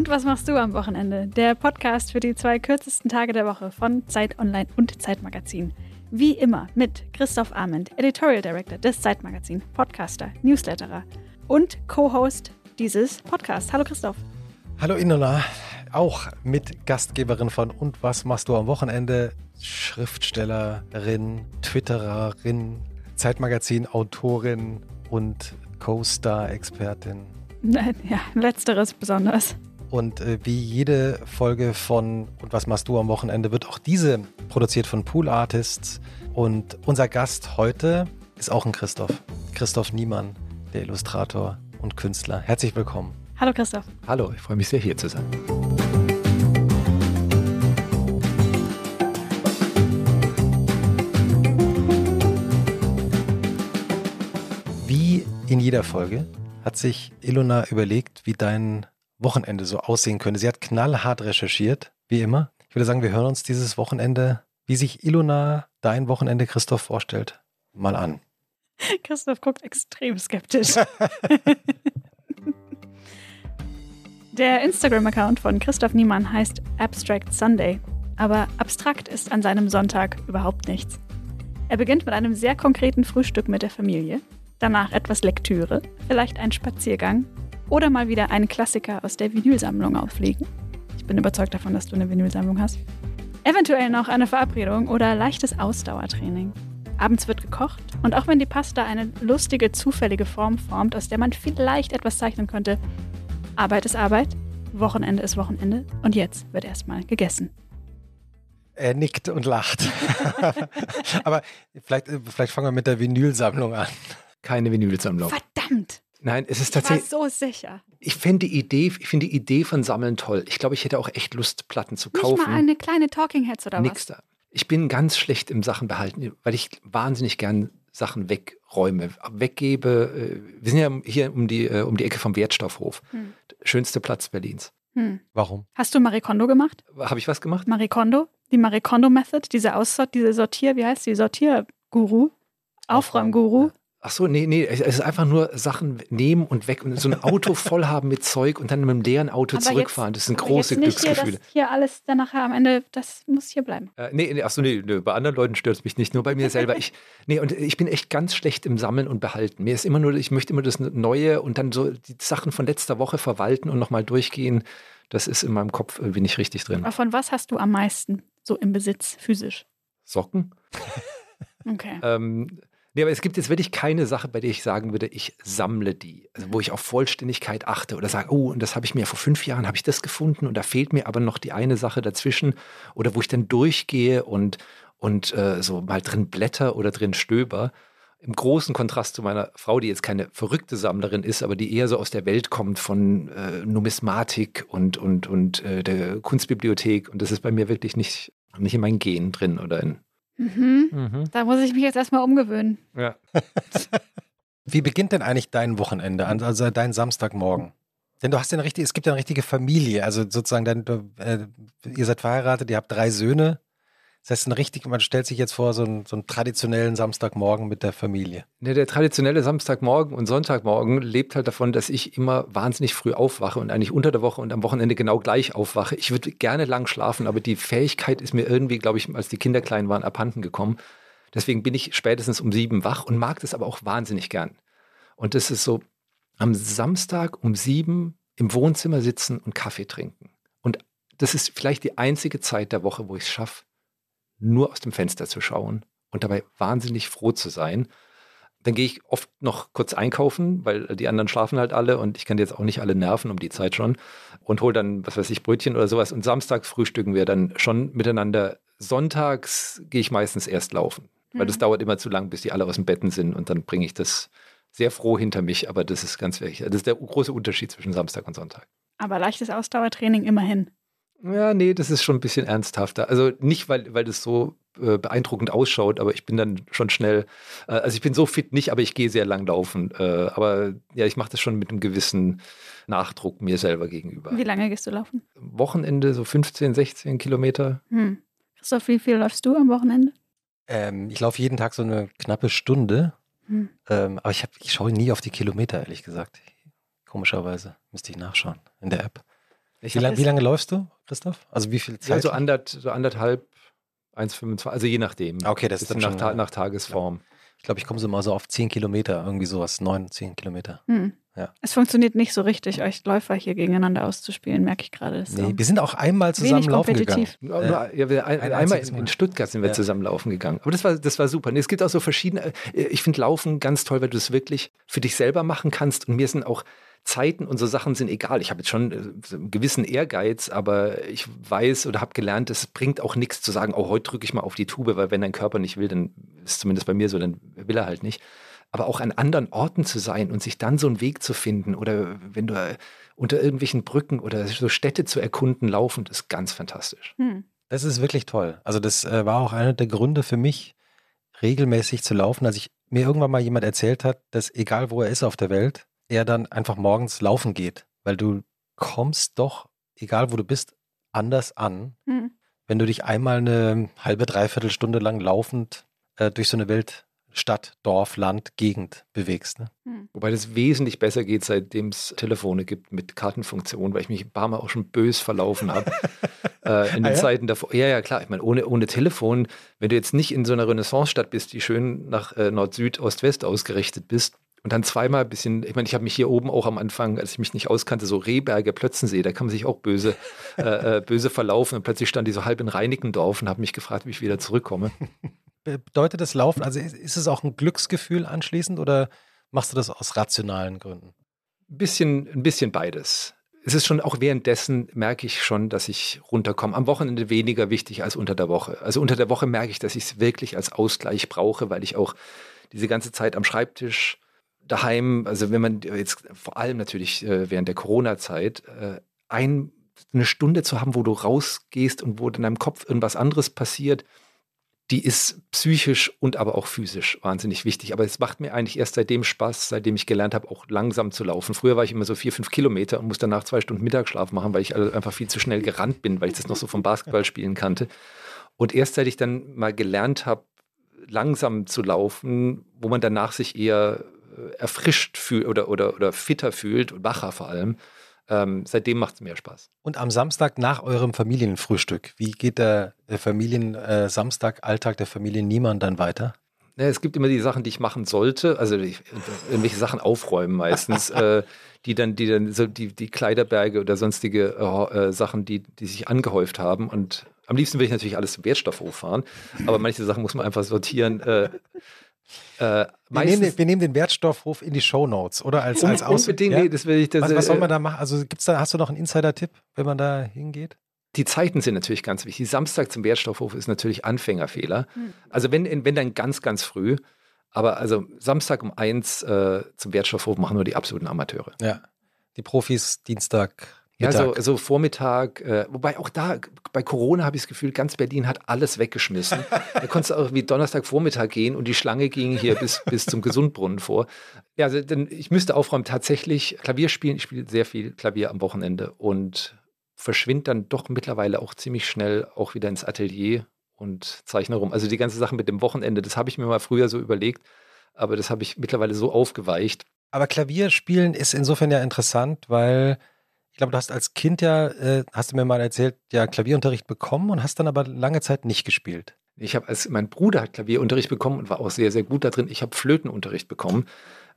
Und was machst du am Wochenende? Der Podcast für die zwei kürzesten Tage der Woche von Zeit Online und Zeitmagazin. Wie immer mit Christoph Arment, Editorial Director des Zeitmagazin, Podcaster, Newsletterer und Co-Host dieses Podcasts. Hallo Christoph. Hallo Inola, auch mit Gastgeberin von Und was machst du am Wochenende? Schriftstellerin, Twittererin, Zeitmagazin-Autorin und Co-Star-Expertin. Ja, letzteres besonders. Und äh, wie jede Folge von Und was machst du am Wochenende wird auch diese produziert von Pool Artists. Und unser Gast heute ist auch ein Christoph. Christoph Niemann, der Illustrator und Künstler. Herzlich willkommen. Hallo Christoph. Hallo, ich freue mich sehr hier zu sein. Wie in jeder Folge hat sich Ilona überlegt, wie dein Wochenende so aussehen könnte. Sie hat knallhart recherchiert, wie immer. Ich würde sagen, wir hören uns dieses Wochenende, wie sich Ilona dein Wochenende Christoph vorstellt, mal an. Christoph guckt extrem skeptisch. Der Instagram-Account von Christoph Niemann heißt Abstract Sunday, aber abstrakt ist an seinem Sonntag überhaupt nichts. Er beginnt mit einem sehr konkreten Frühstück mit der Familie, danach etwas Lektüre, vielleicht ein Spaziergang oder mal wieder einen Klassiker aus der Vinylsammlung auflegen. Ich bin überzeugt davon, dass du eine Vinylsammlung hast. Eventuell noch eine Verabredung oder leichtes Ausdauertraining. Abends wird gekocht und auch wenn die Pasta eine lustige, zufällige Form formt, aus der man vielleicht etwas zeichnen könnte, Arbeit ist Arbeit, Wochenende ist Wochenende und jetzt wird erstmal gegessen. Er nickt und lacht. Aber vielleicht, vielleicht fangen wir mit der Vinylsammlung an. Keine Vinylsammlung. Verdammt! Nein, es ist Ich war tatsächlich. so sicher. Ich finde die Idee, ich finde die Idee von Sammeln toll. Ich glaube, ich hätte auch echt Lust, Platten zu Nicht kaufen. mal eine kleine Talking Heads oder Nix was? da. Ich bin ganz schlecht im Sachen behalten, weil ich wahnsinnig gern Sachen wegräume, weggebe. Äh, Wir sind ja hier um die, äh, um die Ecke vom Wertstoffhof. Hm. Schönste Platz Berlins. Hm. Warum? Hast du Marie Kondo gemacht? Habe ich was gemacht? Marie Kondo? Die Marie Kondo Method? Diese Aussort, diese Sortier, wie heißt die? Sortierguru? Aufräumguru? Ach so, nee, nee, es ist einfach nur Sachen nehmen und weg und so ein Auto voll haben mit Zeug und dann mit einem leeren Auto Aber zurückfahren. das sind große jetzt nicht Glücksgefühle. Hier, das hier alles dann nachher am Ende, das muss hier bleiben. Äh, nee, nee, achso, nee, nee, bei anderen Leuten stört es mich nicht, nur bei mir selber. Ich, nee, und ich bin echt ganz schlecht im Sammeln und Behalten. Mir ist immer nur, ich möchte immer das Neue und dann so die Sachen von letzter Woche verwalten und nochmal durchgehen. Das ist in meinem Kopf irgendwie nicht richtig drin. Aber von was hast du am meisten so im Besitz, physisch? Socken? Okay. Ähm, nee, aber es gibt jetzt wirklich keine Sache, bei der ich sagen würde, ich sammle die. Also wo ich auf Vollständigkeit achte oder sage, oh, und das habe ich mir vor fünf Jahren, habe ich das gefunden und da fehlt mir aber noch die eine Sache dazwischen. Oder wo ich dann durchgehe und, und äh, so mal drin blätter oder drin stöber. Im großen Kontrast zu meiner Frau, die jetzt keine verrückte Sammlerin ist, aber die eher so aus der Welt kommt von äh, Numismatik und, und, und äh, der Kunstbibliothek. Und das ist bei mir wirklich nicht, nicht in meinen Genen drin oder in. Mhm. Da muss ich mich jetzt erstmal umgewöhnen. Ja. Wie beginnt denn eigentlich dein Wochenende, an- also dein Samstagmorgen? Denn du hast ja eine richtige, es gibt ja eine richtige Familie, also sozusagen, dein, du, äh, ihr seid verheiratet, ihr habt drei Söhne. Das heißt, ein richtig, man stellt sich jetzt vor, so einen, so einen traditionellen Samstagmorgen mit der Familie. Ne, der traditionelle Samstagmorgen und Sonntagmorgen lebt halt davon, dass ich immer wahnsinnig früh aufwache und eigentlich unter der Woche und am Wochenende genau gleich aufwache. Ich würde gerne lang schlafen, aber die Fähigkeit ist mir irgendwie, glaube ich, als die Kinder klein waren, abhanden gekommen. Deswegen bin ich spätestens um sieben wach und mag das aber auch wahnsinnig gern. Und das ist so, am Samstag um sieben im Wohnzimmer sitzen und Kaffee trinken. Und das ist vielleicht die einzige Zeit der Woche, wo ich es schaffe, nur aus dem Fenster zu schauen und dabei wahnsinnig froh zu sein. Dann gehe ich oft noch kurz einkaufen, weil die anderen schlafen halt alle und ich kann jetzt auch nicht alle nerven um die Zeit schon und hole dann, was weiß ich, Brötchen oder sowas. Und samstags frühstücken wir dann schon miteinander. Sonntags gehe ich meistens erst laufen, weil das dauert immer zu lang, bis die alle aus dem Betten sind und dann bringe ich das sehr froh hinter mich. Aber das ist ganz wichtig. Das ist der große Unterschied zwischen Samstag und Sonntag. Aber leichtes Ausdauertraining immerhin. Ja, nee, das ist schon ein bisschen ernsthafter. Also nicht, weil, weil das so äh, beeindruckend ausschaut, aber ich bin dann schon schnell, äh, also ich bin so fit nicht, aber ich gehe sehr lang laufen. Äh, aber ja, ich mache das schon mit einem gewissen Nachdruck mir selber gegenüber. Wie lange gehst du laufen? Wochenende so 15, 16 Kilometer. Hm. Christoph, wie viel läufst du am Wochenende? Ähm, ich laufe jeden Tag so eine knappe Stunde, Hm. ähm, aber ich, hab, ich schaue nie auf die Kilometer, ehrlich gesagt. Komischerweise müsste ich nachschauen in der App. Wie, lang, wie, lange läufst du, Christoph? Also wie viel Zeit? Ja, so, andert, so anderthalb, 1,25, also je nachdem. Okay, das ist dann nach, schon, nach Tagesform. Ich glaube, ich komme so mal so auf 10 Kilometer, irgendwie sowas, 9, 10 Kilometer. Hm. Ja. Es funktioniert nicht so richtig, euch Läufer hier gegeneinander auszuspielen, merke ich gerade. Nee, so wir sind auch einmal zusammen laufen gegangen. Ja, ja, wir, ein, ein einmal in, in, Stuttgart sind wir ja. zusammen laufen gegangen. Aber das war, das war super. Nee, es gibt auch so verschiedene, äh, ich finde Laufen ganz toll, weil du es wirklich für dich selber machen kannst. Und mir sind auch Zeiten und so Sachen sind egal. Ich habe jetzt schon äh, einen gewissen Ehrgeiz, aber ich weiß oder habe gelernt, es bringt auch nichts zu sagen, oh, heute drücke ich mal auf die Tube, weil wenn dein Körper nicht will, dann ist zumindest bei mir so, dann will er halt nicht aber auch an anderen Orten zu sein und sich dann so einen Weg zu finden oder wenn du unter irgendwelchen Brücken oder so Städte zu erkunden laufen, ist ganz fantastisch. Hm. Das ist wirklich toll. Also das äh, war auch einer der Gründe für mich, regelmäßig zu laufen, als ich mir irgendwann mal jemand erzählt hat, dass egal wo er ist auf der Welt, er dann einfach morgens laufen geht, weil du kommst doch, egal wo du bist, anders an, hm. wenn du dich einmal eine halbe, dreiviertel Stunde lang laufend äh, durch so eine Welt Stadt, Dorf, Land, Gegend bewegst. Ne? Hm. Wobei das wesentlich besser geht, seitdem es Telefone gibt mit Kartenfunktion, weil ich mich ein paar Mal auch schon bös verlaufen habe. äh, in den ah, ja? Zeiten davor. Ja, ja, klar. Ich meine, ohne, ohne Telefon, wenn du jetzt nicht in so einer Renaissance-Stadt bist, die schön nach äh, Nord, Süd, Ost, West ausgerichtet bist, und dann zweimal ein bisschen, ich meine, ich habe mich hier oben auch am Anfang, als ich mich nicht auskannte, so Rehberge, Plötzensee, da kann man sich auch böse, äh, äh, böse verlaufen. Und plötzlich stand die so halb in Reinickendorf und habe mich gefragt, wie ich wieder zurückkomme bedeutet das Laufen, also ist es auch ein Glücksgefühl anschließend oder machst du das aus rationalen Gründen? Ein bisschen, ein bisschen beides. Es ist schon auch währenddessen merke ich schon, dass ich runterkomme. Am Wochenende weniger wichtig als unter der Woche. Also unter der Woche merke ich, dass ich es wirklich als Ausgleich brauche, weil ich auch diese ganze Zeit am Schreibtisch daheim, also wenn man jetzt vor allem natürlich äh, während der Corona-Zeit, äh, ein, eine Stunde zu haben, wo du rausgehst und wo in deinem Kopf irgendwas anderes passiert, die ist psychisch und aber auch physisch wahnsinnig wichtig. Aber es macht mir eigentlich erst seitdem Spaß, seitdem ich gelernt habe, auch langsam zu laufen. Früher war ich immer so vier, fünf Kilometer und musste danach zwei Stunden Mittagsschlaf machen, weil ich einfach viel zu schnell gerannt bin, weil ich das noch so vom Basketballspielen kannte. Und erst seit ich dann mal gelernt habe, langsam zu laufen, wo man danach sich eher erfrischt fühlt oder, oder, oder fitter fühlt und wacher vor allem, ähm, seitdem macht es mehr Spaß. Und am Samstag nach eurem Familienfrühstück, wie geht der, der Familien-Samstag-Alltag äh, der Familie Niemann dann weiter? Ja, es gibt immer die Sachen, die ich machen sollte, also die, irgendwelche Sachen aufräumen meistens, äh, die dann, die dann so die, die Kleiderberge oder sonstige äh, Sachen, die, die sich angehäuft haben. Und am liebsten will ich natürlich alles zum Wertstoffhof fahren, aber manche Sachen muss man einfach sortieren. Äh, äh, wir, nehmen den, wir, nehmen den, Wertstoffhof in die Show Notes, oder? Als, als Aus Unbedingt, ja? nee, das will ich. Das, was, was soll man da machen? Also gibt's da, hast du noch einen Insider-Tipp, wenn man da hingeht? Die Zeiten sind natürlich ganz wichtig. Samstag zum Wertstoffhof ist natürlich Anfängerfehler. Hm. Also wenn, wenn dann ganz, ganz früh. Aber also Samstag um eins äh, zum Wertstoffhof machen nur die absoluten Amateure. Ja. Die Profis Dienstag ja, so, so Vormittag, äh, wobei auch da, bei Corona habe ich das Gefühl, ganz Berlin hat alles weggeschmissen. da konntest du auch wie Donnerstagvormittag gehen und die Schlange ging hier bis, bis zum Gesundbrunnen vor. Ja, also, denn ich müsste aufräumen, tatsächlich Klavier spielen. Ich spiele sehr viel Klavier am Wochenende und verschwinde dann doch mittlerweile auch ziemlich schnell auch wieder ins Atelier und zeichne rum. Also die ganze Sache mit dem Wochenende, das habe ich mir mal früher so überlegt, aber das habe ich mittlerweile so aufgeweicht. Aber Klavierspielen ist insofern ja interessant, weil ich glaube, du hast als Kind ja, äh, hast du mir mal erzählt, ja Klavierunterricht bekommen und hast dann aber lange Zeit nicht gespielt. Ich habe als mein Bruder hat Klavierunterricht bekommen und war auch sehr sehr gut da drin. Ich habe Flötenunterricht bekommen,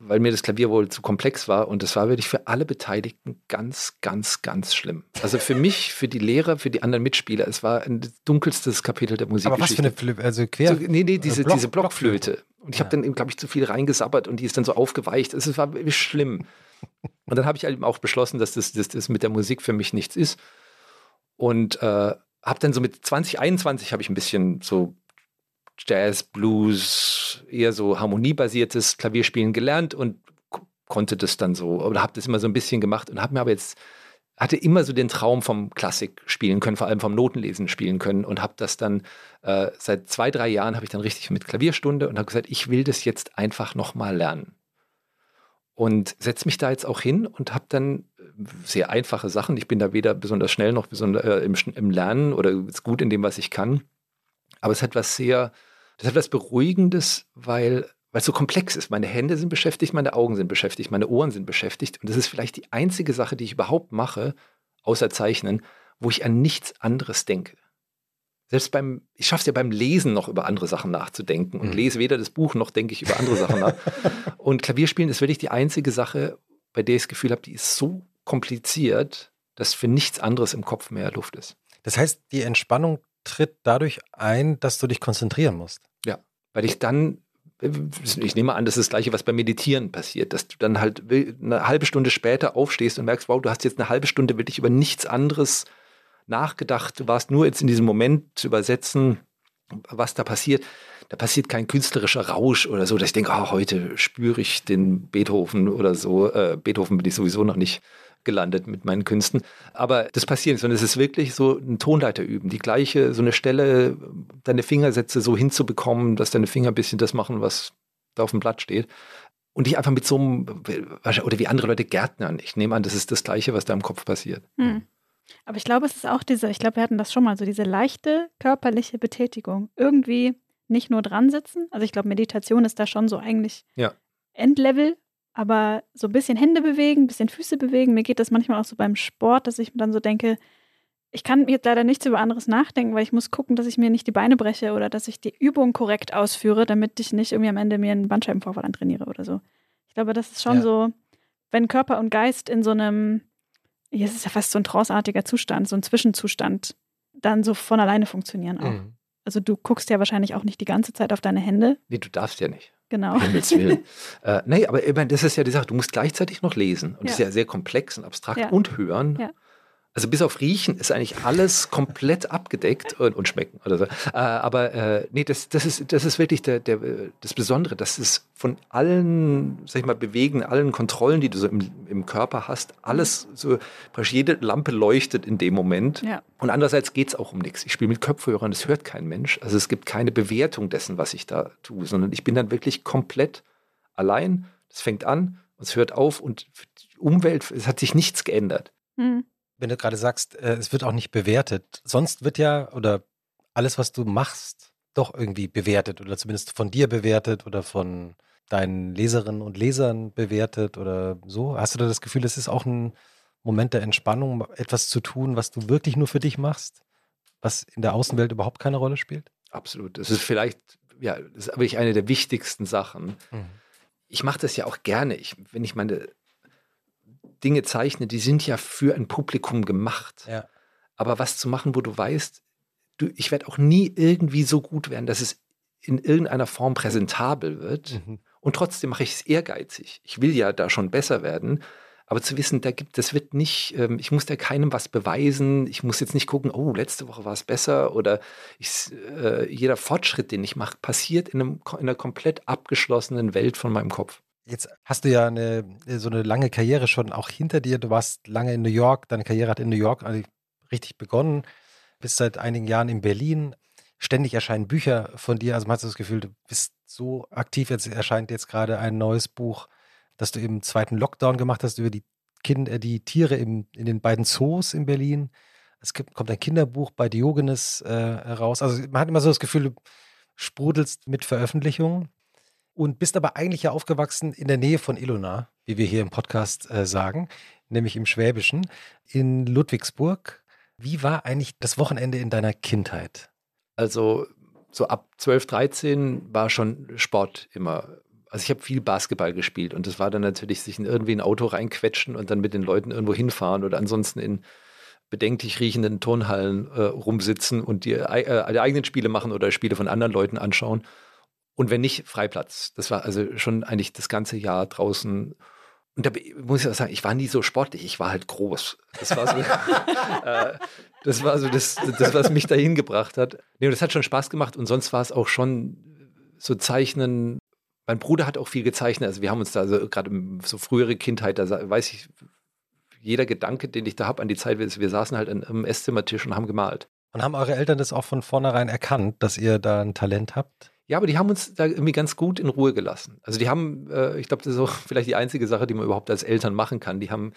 weil mir das Klavier wohl zu komplex war und das war wirklich für alle Beteiligten ganz ganz ganz schlimm. Also für mich, für die Lehrer, für die anderen Mitspieler, es war ein dunkelstes Kapitel der Musikgeschichte. Aber was für eine Flöte, also quer? So, nee, nee, diese, Block, diese Blockflöte. Und ich ja. habe dann, glaube ich, zu viel reingesabbert und die ist dann so aufgeweicht. Es war wirklich schlimm. Und dann habe ich eben auch beschlossen, dass das, das, das mit der Musik für mich nichts ist. Und äh, habe dann so mit 2021 habe ich ein bisschen so Jazz, Blues, eher so harmoniebasiertes Klavierspielen gelernt und konnte das dann so, oder habe das immer so ein bisschen gemacht und habe mir aber jetzt, hatte immer so den Traum vom Klassik spielen können, vor allem vom Notenlesen spielen können und habe das dann äh, seit zwei, drei Jahren habe ich dann richtig mit Klavierstunde und habe gesagt, ich will das jetzt einfach nochmal lernen und setze mich da jetzt auch hin und habe dann äh, sehr einfache Sachen. Ich bin da weder besonders schnell noch besonders äh, im, im, Lernen oder gut in dem, was ich kann. Aber es hat was sehr, das hat was Beruhigendes, weil weil es so komplex ist. Meine Hände sind beschäftigt, meine Augen sind beschäftigt, meine Ohren sind beschäftigt. Und das ist vielleicht die einzige Sache, die ich überhaupt mache, außer Zeichnen, wo ich an nichts anderes denke. Selbst beim, ich schaffe es ja beim Lesen noch über andere Sachen nachzudenken und mhm. lese weder das Buch noch denke ich über andere Sachen nach. Und Klavierspielen ist wirklich die einzige Sache, bei der ich das Gefühl habe, die ist so kompliziert, dass für nichts anderes im Kopf mehr Luft ist. Das heißt, die Entspannung tritt dadurch ein, dass du dich konzentrieren musst. Ja, weil ich dann, ich nehme an, das ist das Gleiche, was beim Meditieren passiert, dass du dann halt eine halbe Stunde später aufstehst und merkst, wow, du hast jetzt eine halbe Stunde wirklich über nichts anderes nachgedacht, du warst nur jetzt in diesem Moment zu übersetzen, was da passiert. Da passiert kein künstlerischer Rausch oder so, dass ich denke, oh, heute spüre ich den Beethoven oder so. Äh, Beethoven bin ich sowieso noch nicht gelandet mit meinen Künsten. Aber das passiert nicht, sondern es ist wirklich so ein Tonleiter üben. Die gleiche, so eine Stelle, deine Fingersätze so hinzubekommen, dass deine Finger ein bisschen das machen, was da auf dem Blatt steht. Und dich einfach mit so einem, oder wie andere Leute Gärtnern. Ich nehme an, das ist das Gleiche, was da im Kopf passiert. Hm. Aber ich glaube, es ist auch diese, ich glaube, wir hatten das schon mal, so diese leichte körperliche Betätigung. Irgendwie nicht nur dran sitzen. Also ich glaube, Meditation ist da schon so eigentlich ja. Endlevel aber so ein bisschen Hände bewegen, ein bisschen Füße bewegen. Mir geht das manchmal auch so beim Sport, dass ich dann so denke, ich kann jetzt leider nichts über anderes nachdenken, weil ich muss gucken, dass ich mir nicht die Beine breche oder dass ich die Übung korrekt ausführe, damit ich nicht irgendwie am Ende mir einen Bandscheibenvorfall antrainiere oder so. Ich glaube, das ist schon ja. so, wenn Körper und Geist in so einem, hier ist es ja fast so ein tranceartiger Zustand, so ein Zwischenzustand, dann so von alleine funktionieren auch. Mhm. Also du guckst ja wahrscheinlich auch nicht die ganze Zeit auf deine Hände. Nee, du darfst ja nicht. Genau. Himmels Willen. äh, nee, aber ich meine, das ist ja die Sache, du musst gleichzeitig noch lesen. Und ja. das ist ja sehr komplex und abstrakt ja. und hören. Ja. Also bis auf Riechen ist eigentlich alles komplett abgedeckt und, und Schmecken oder so. Äh, aber äh, nee, das, das, ist, das ist wirklich der, der, das Besondere. Das ist von allen, sag ich mal, Bewegen, allen Kontrollen, die du so im, im Körper hast, alles so, jede Lampe leuchtet in dem Moment. Ja. Und andererseits geht es auch um nichts. Ich spiele mit Kopfhörern, das hört kein Mensch. Also es gibt keine Bewertung dessen, was ich da tue, sondern ich bin dann wirklich komplett allein. Es fängt an, es hört auf und die Umwelt, es hat sich nichts geändert. Mhm wenn du gerade sagst, äh, es wird auch nicht bewertet. Sonst wird ja, oder alles, was du machst, doch irgendwie bewertet oder zumindest von dir bewertet oder von deinen Leserinnen und Lesern bewertet oder so. Hast du da das Gefühl, es ist auch ein Moment der Entspannung, etwas zu tun, was du wirklich nur für dich machst, was in der Außenwelt überhaupt keine Rolle spielt? Absolut. Das ist vielleicht, ja, das ist wirklich eine der wichtigsten Sachen. Mhm. Ich mache das ja auch gerne. Ich, wenn ich meine Dinge zeichne, die sind ja für ein Publikum gemacht. Ja. Aber was zu machen, wo du weißt, du, ich werde auch nie irgendwie so gut werden, dass es in irgendeiner Form präsentabel wird. Mhm. Und trotzdem mache ich es ehrgeizig. Ich will ja da schon besser werden. Aber zu wissen, da gibt, das wird nicht, ähm, ich muss da keinem was beweisen. Ich muss jetzt nicht gucken, oh, letzte Woche war es besser oder ich, äh, jeder Fortschritt, den ich mache, passiert in, einem, in einer komplett abgeschlossenen Welt von meinem Kopf. Jetzt hast du ja eine, so eine lange Karriere schon auch hinter dir. Du warst lange in New York, deine Karriere hat in New York richtig begonnen, bist seit einigen Jahren in Berlin. Ständig erscheinen Bücher von dir. Also man hat das Gefühl, du bist so aktiv. Jetzt erscheint jetzt gerade ein neues Buch, das du im zweiten Lockdown gemacht hast über die, kind, äh, die Tiere im, in den beiden Zoos in Berlin. Es gibt, kommt ein Kinderbuch bei Diogenes äh, raus. Also man hat immer so das Gefühl, du sprudelst mit Veröffentlichungen und bist aber eigentlich ja aufgewachsen in der Nähe von Ilona, wie wir hier im Podcast äh, sagen, nämlich im Schwäbischen, in Ludwigsburg. Wie war eigentlich das Wochenende in deiner Kindheit? Also so ab 12, 13 war schon Sport immer. Also ich habe viel Basketball gespielt und das war dann natürlich sich in irgendwie ein Auto reinquetschen und dann mit den Leuten irgendwo hinfahren oder ansonsten in bedenklich riechenden Turnhallen äh, rumsitzen und die, äh, die eigenen Spiele machen oder Spiele von anderen Leuten anschauen. Und wenn nicht, Freiplatz. Das war also schon eigentlich das ganze Jahr draußen. Und da muss ich auch sagen, ich war nie so sportlich, ich war halt groß. Das war so, äh, das, war so das, das, was mich dahin gebracht hat. Nee, und das hat schon Spaß gemacht und sonst war es auch schon so Zeichnen. Mein Bruder hat auch viel gezeichnet. Also wir haben uns da also gerade so frühere Kindheit, da weiß ich, jeder Gedanke, den ich da habe an die Zeit, wir saßen halt einem Esszimmertisch und haben gemalt. Und haben eure Eltern das auch von vornherein erkannt, dass ihr da ein Talent habt? Ja, aber die haben uns da irgendwie ganz gut in Ruhe gelassen. Also die haben, äh, ich glaube, das ist auch vielleicht die einzige Sache, die man überhaupt als Eltern machen kann. Die haben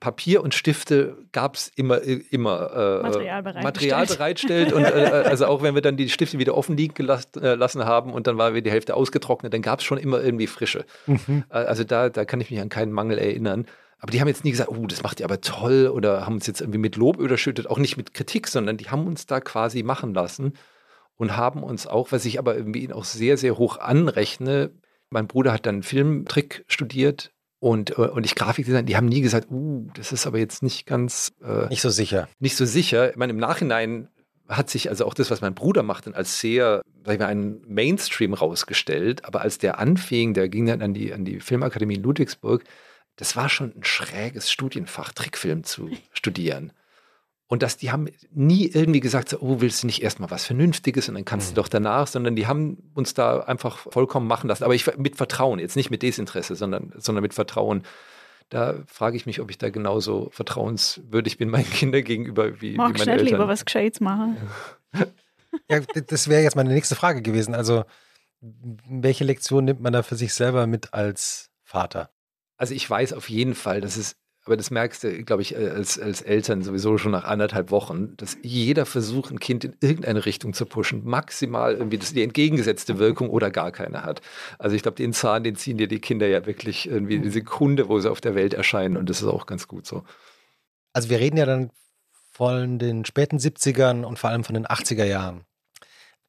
Papier und Stifte gab es immer, immer äh, Material, Material bereitstellt. und äh, äh, also auch wenn wir dann die Stifte wieder offen liegen gelassen äh, lassen haben und dann war wieder die Hälfte ausgetrocknet, dann gab es schon immer irgendwie frische. Mhm. Äh, also da, da kann ich mich an keinen Mangel erinnern. Aber die haben jetzt nie gesagt, oh, das macht ihr aber toll oder haben uns jetzt irgendwie mit Lob überschüttet, auch nicht mit Kritik, sondern die haben uns da quasi machen lassen und haben uns auch, was ich aber irgendwie auch sehr, sehr hoch anrechne, mein Bruder hat dann Filmtrick studiert und, äh, und ich Grafikdesign, die haben nie gesagt, uh, das ist aber jetzt nicht ganz. Äh, nicht so sicher. Nicht so sicher. Ich meine, im Nachhinein hat sich also auch das, was mein Bruder macht, dann als sehr, sag ich mal, einen Mainstream rausgestellt. Aber als der anfing, der ging dann an die, an die Filmakademie in Ludwigsburg, das war schon ein schräges Studienfach, Trickfilm zu studieren. Und dass die haben nie irgendwie gesagt, so, oh, willst du nicht erstmal was Vernünftiges und dann kannst mhm. du doch danach, sondern die haben uns da einfach vollkommen machen lassen. Aber ich mit Vertrauen, jetzt nicht mit Desinteresse, sondern, sondern mit Vertrauen. Da frage ich mich, ob ich da genauso vertrauenswürdig bin meinen Kindern gegenüber wie, Mag wie meine Eltern. lieber was Gescheites machen. ja, das wäre jetzt meine nächste Frage gewesen. Also, welche Lektion nimmt man da für sich selber mit als Vater? Also ich weiß auf jeden Fall, dass es aber das merkst du, glaube ich, als, als Eltern sowieso schon nach anderthalb Wochen, dass jeder Versuch, ein Kind in irgendeine Richtung zu pushen, maximal irgendwie das die entgegengesetzte Wirkung oder gar keine hat. Also ich glaube, den Zahn, den ziehen dir die Kinder ja wirklich irgendwie die Sekunde, wo sie auf der Welt erscheinen und das ist auch ganz gut so. Also wir reden ja dann von den späten 70ern und vor allem von den 80er Jahren.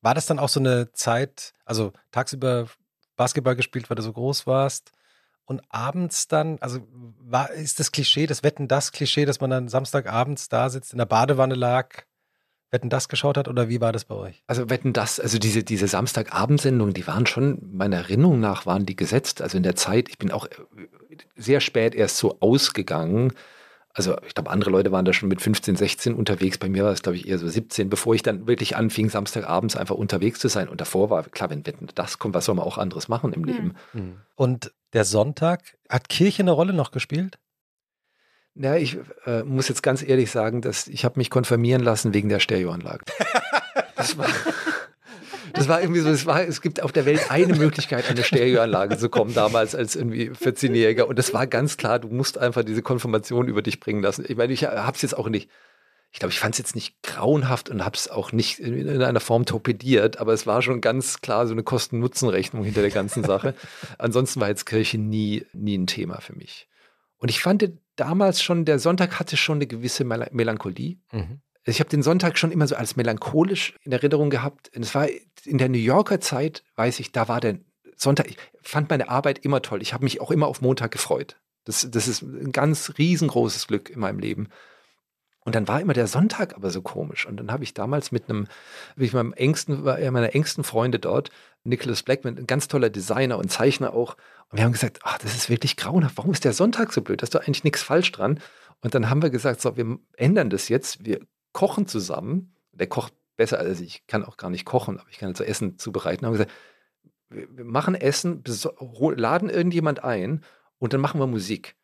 War das dann auch so eine Zeit, also tagsüber Basketball gespielt, weil du so groß warst? Und abends dann, also war, ist das Klischee, das Wetten das Klischee, dass man dann Samstagabends da sitzt, in der Badewanne lag, Wetten das geschaut hat oder wie war das bei euch? Also Wetten das, also diese, diese Samstagabendsendungen, die waren schon, meiner Erinnerung nach waren die gesetzt. Also in der Zeit, ich bin auch äh, sehr spät erst so ausgegangen. Also ich glaube, andere Leute waren da schon mit 15, 16 unterwegs. Bei mir war es, glaube ich, eher so 17, bevor ich dann wirklich anfing, Samstagabends einfach unterwegs zu sein. Und davor war klar, wenn Wetten das kommt, was soll man auch anderes machen im hm. Leben? Mhm. Und der Sonntag, hat Kirche eine Rolle noch gespielt? Ja, ich äh, muss jetzt ganz ehrlich sagen, dass ich habe mich konfirmieren lassen wegen der Stereoanlage. Das war, das war irgendwie so, es, war, es gibt auf der Welt eine Möglichkeit, eine Stereoanlage zu kommen, damals als irgendwie 14-Jähriger. Und das war ganz klar, du musst einfach diese Konfirmation über dich bringen lassen. Ich meine, ich habe es jetzt auch nicht ich glaube, ich fand es jetzt nicht grauenhaft und habe es auch nicht in, in, einer Form torpediert, aber es war schon ganz klar so eine Kosten-Nutzen-Rechnung hinter der ganzen Sache. Ansonsten war jetzt Kirche nie, nie ein Thema für mich. Und ich fand damals schon, der Sonntag hatte schon eine gewisse Mel Melancholie. Mhm. Ich habe den Sonntag schon immer so als melancholisch in Erinnerung gehabt. Und es war in der New Yorker Zeit, weiß ich, da war der Sonntag, ich fand meine Arbeit immer toll. Ich habe mich auch immer auf Montag gefreut. Das, das ist ein ganz riesengroßes Glück in meinem Leben. Und dann war immer der Sonntag aber so komisch. Und dann habe ich damals mit einem, wie ich meinem engsten, er meiner engsten Freunde dort, Nicholas Blackman, ein ganz toller Designer und Zeichner auch. Und wir haben gesagt, ach, das ist wirklich grauenhaft. Warum ist der Sonntag so blöd? Da ist doch eigentlich nichts falsch dran. Und dann haben wir gesagt, so, wir ändern das jetzt. Wir kochen zusammen. Der kocht besser als ich. Ich kann auch gar nicht kochen, aber ich kann zu Essen zubereiten. Haben wir gesagt, wir machen Essen, laden irgendjemand ein und dann machen wir Musik.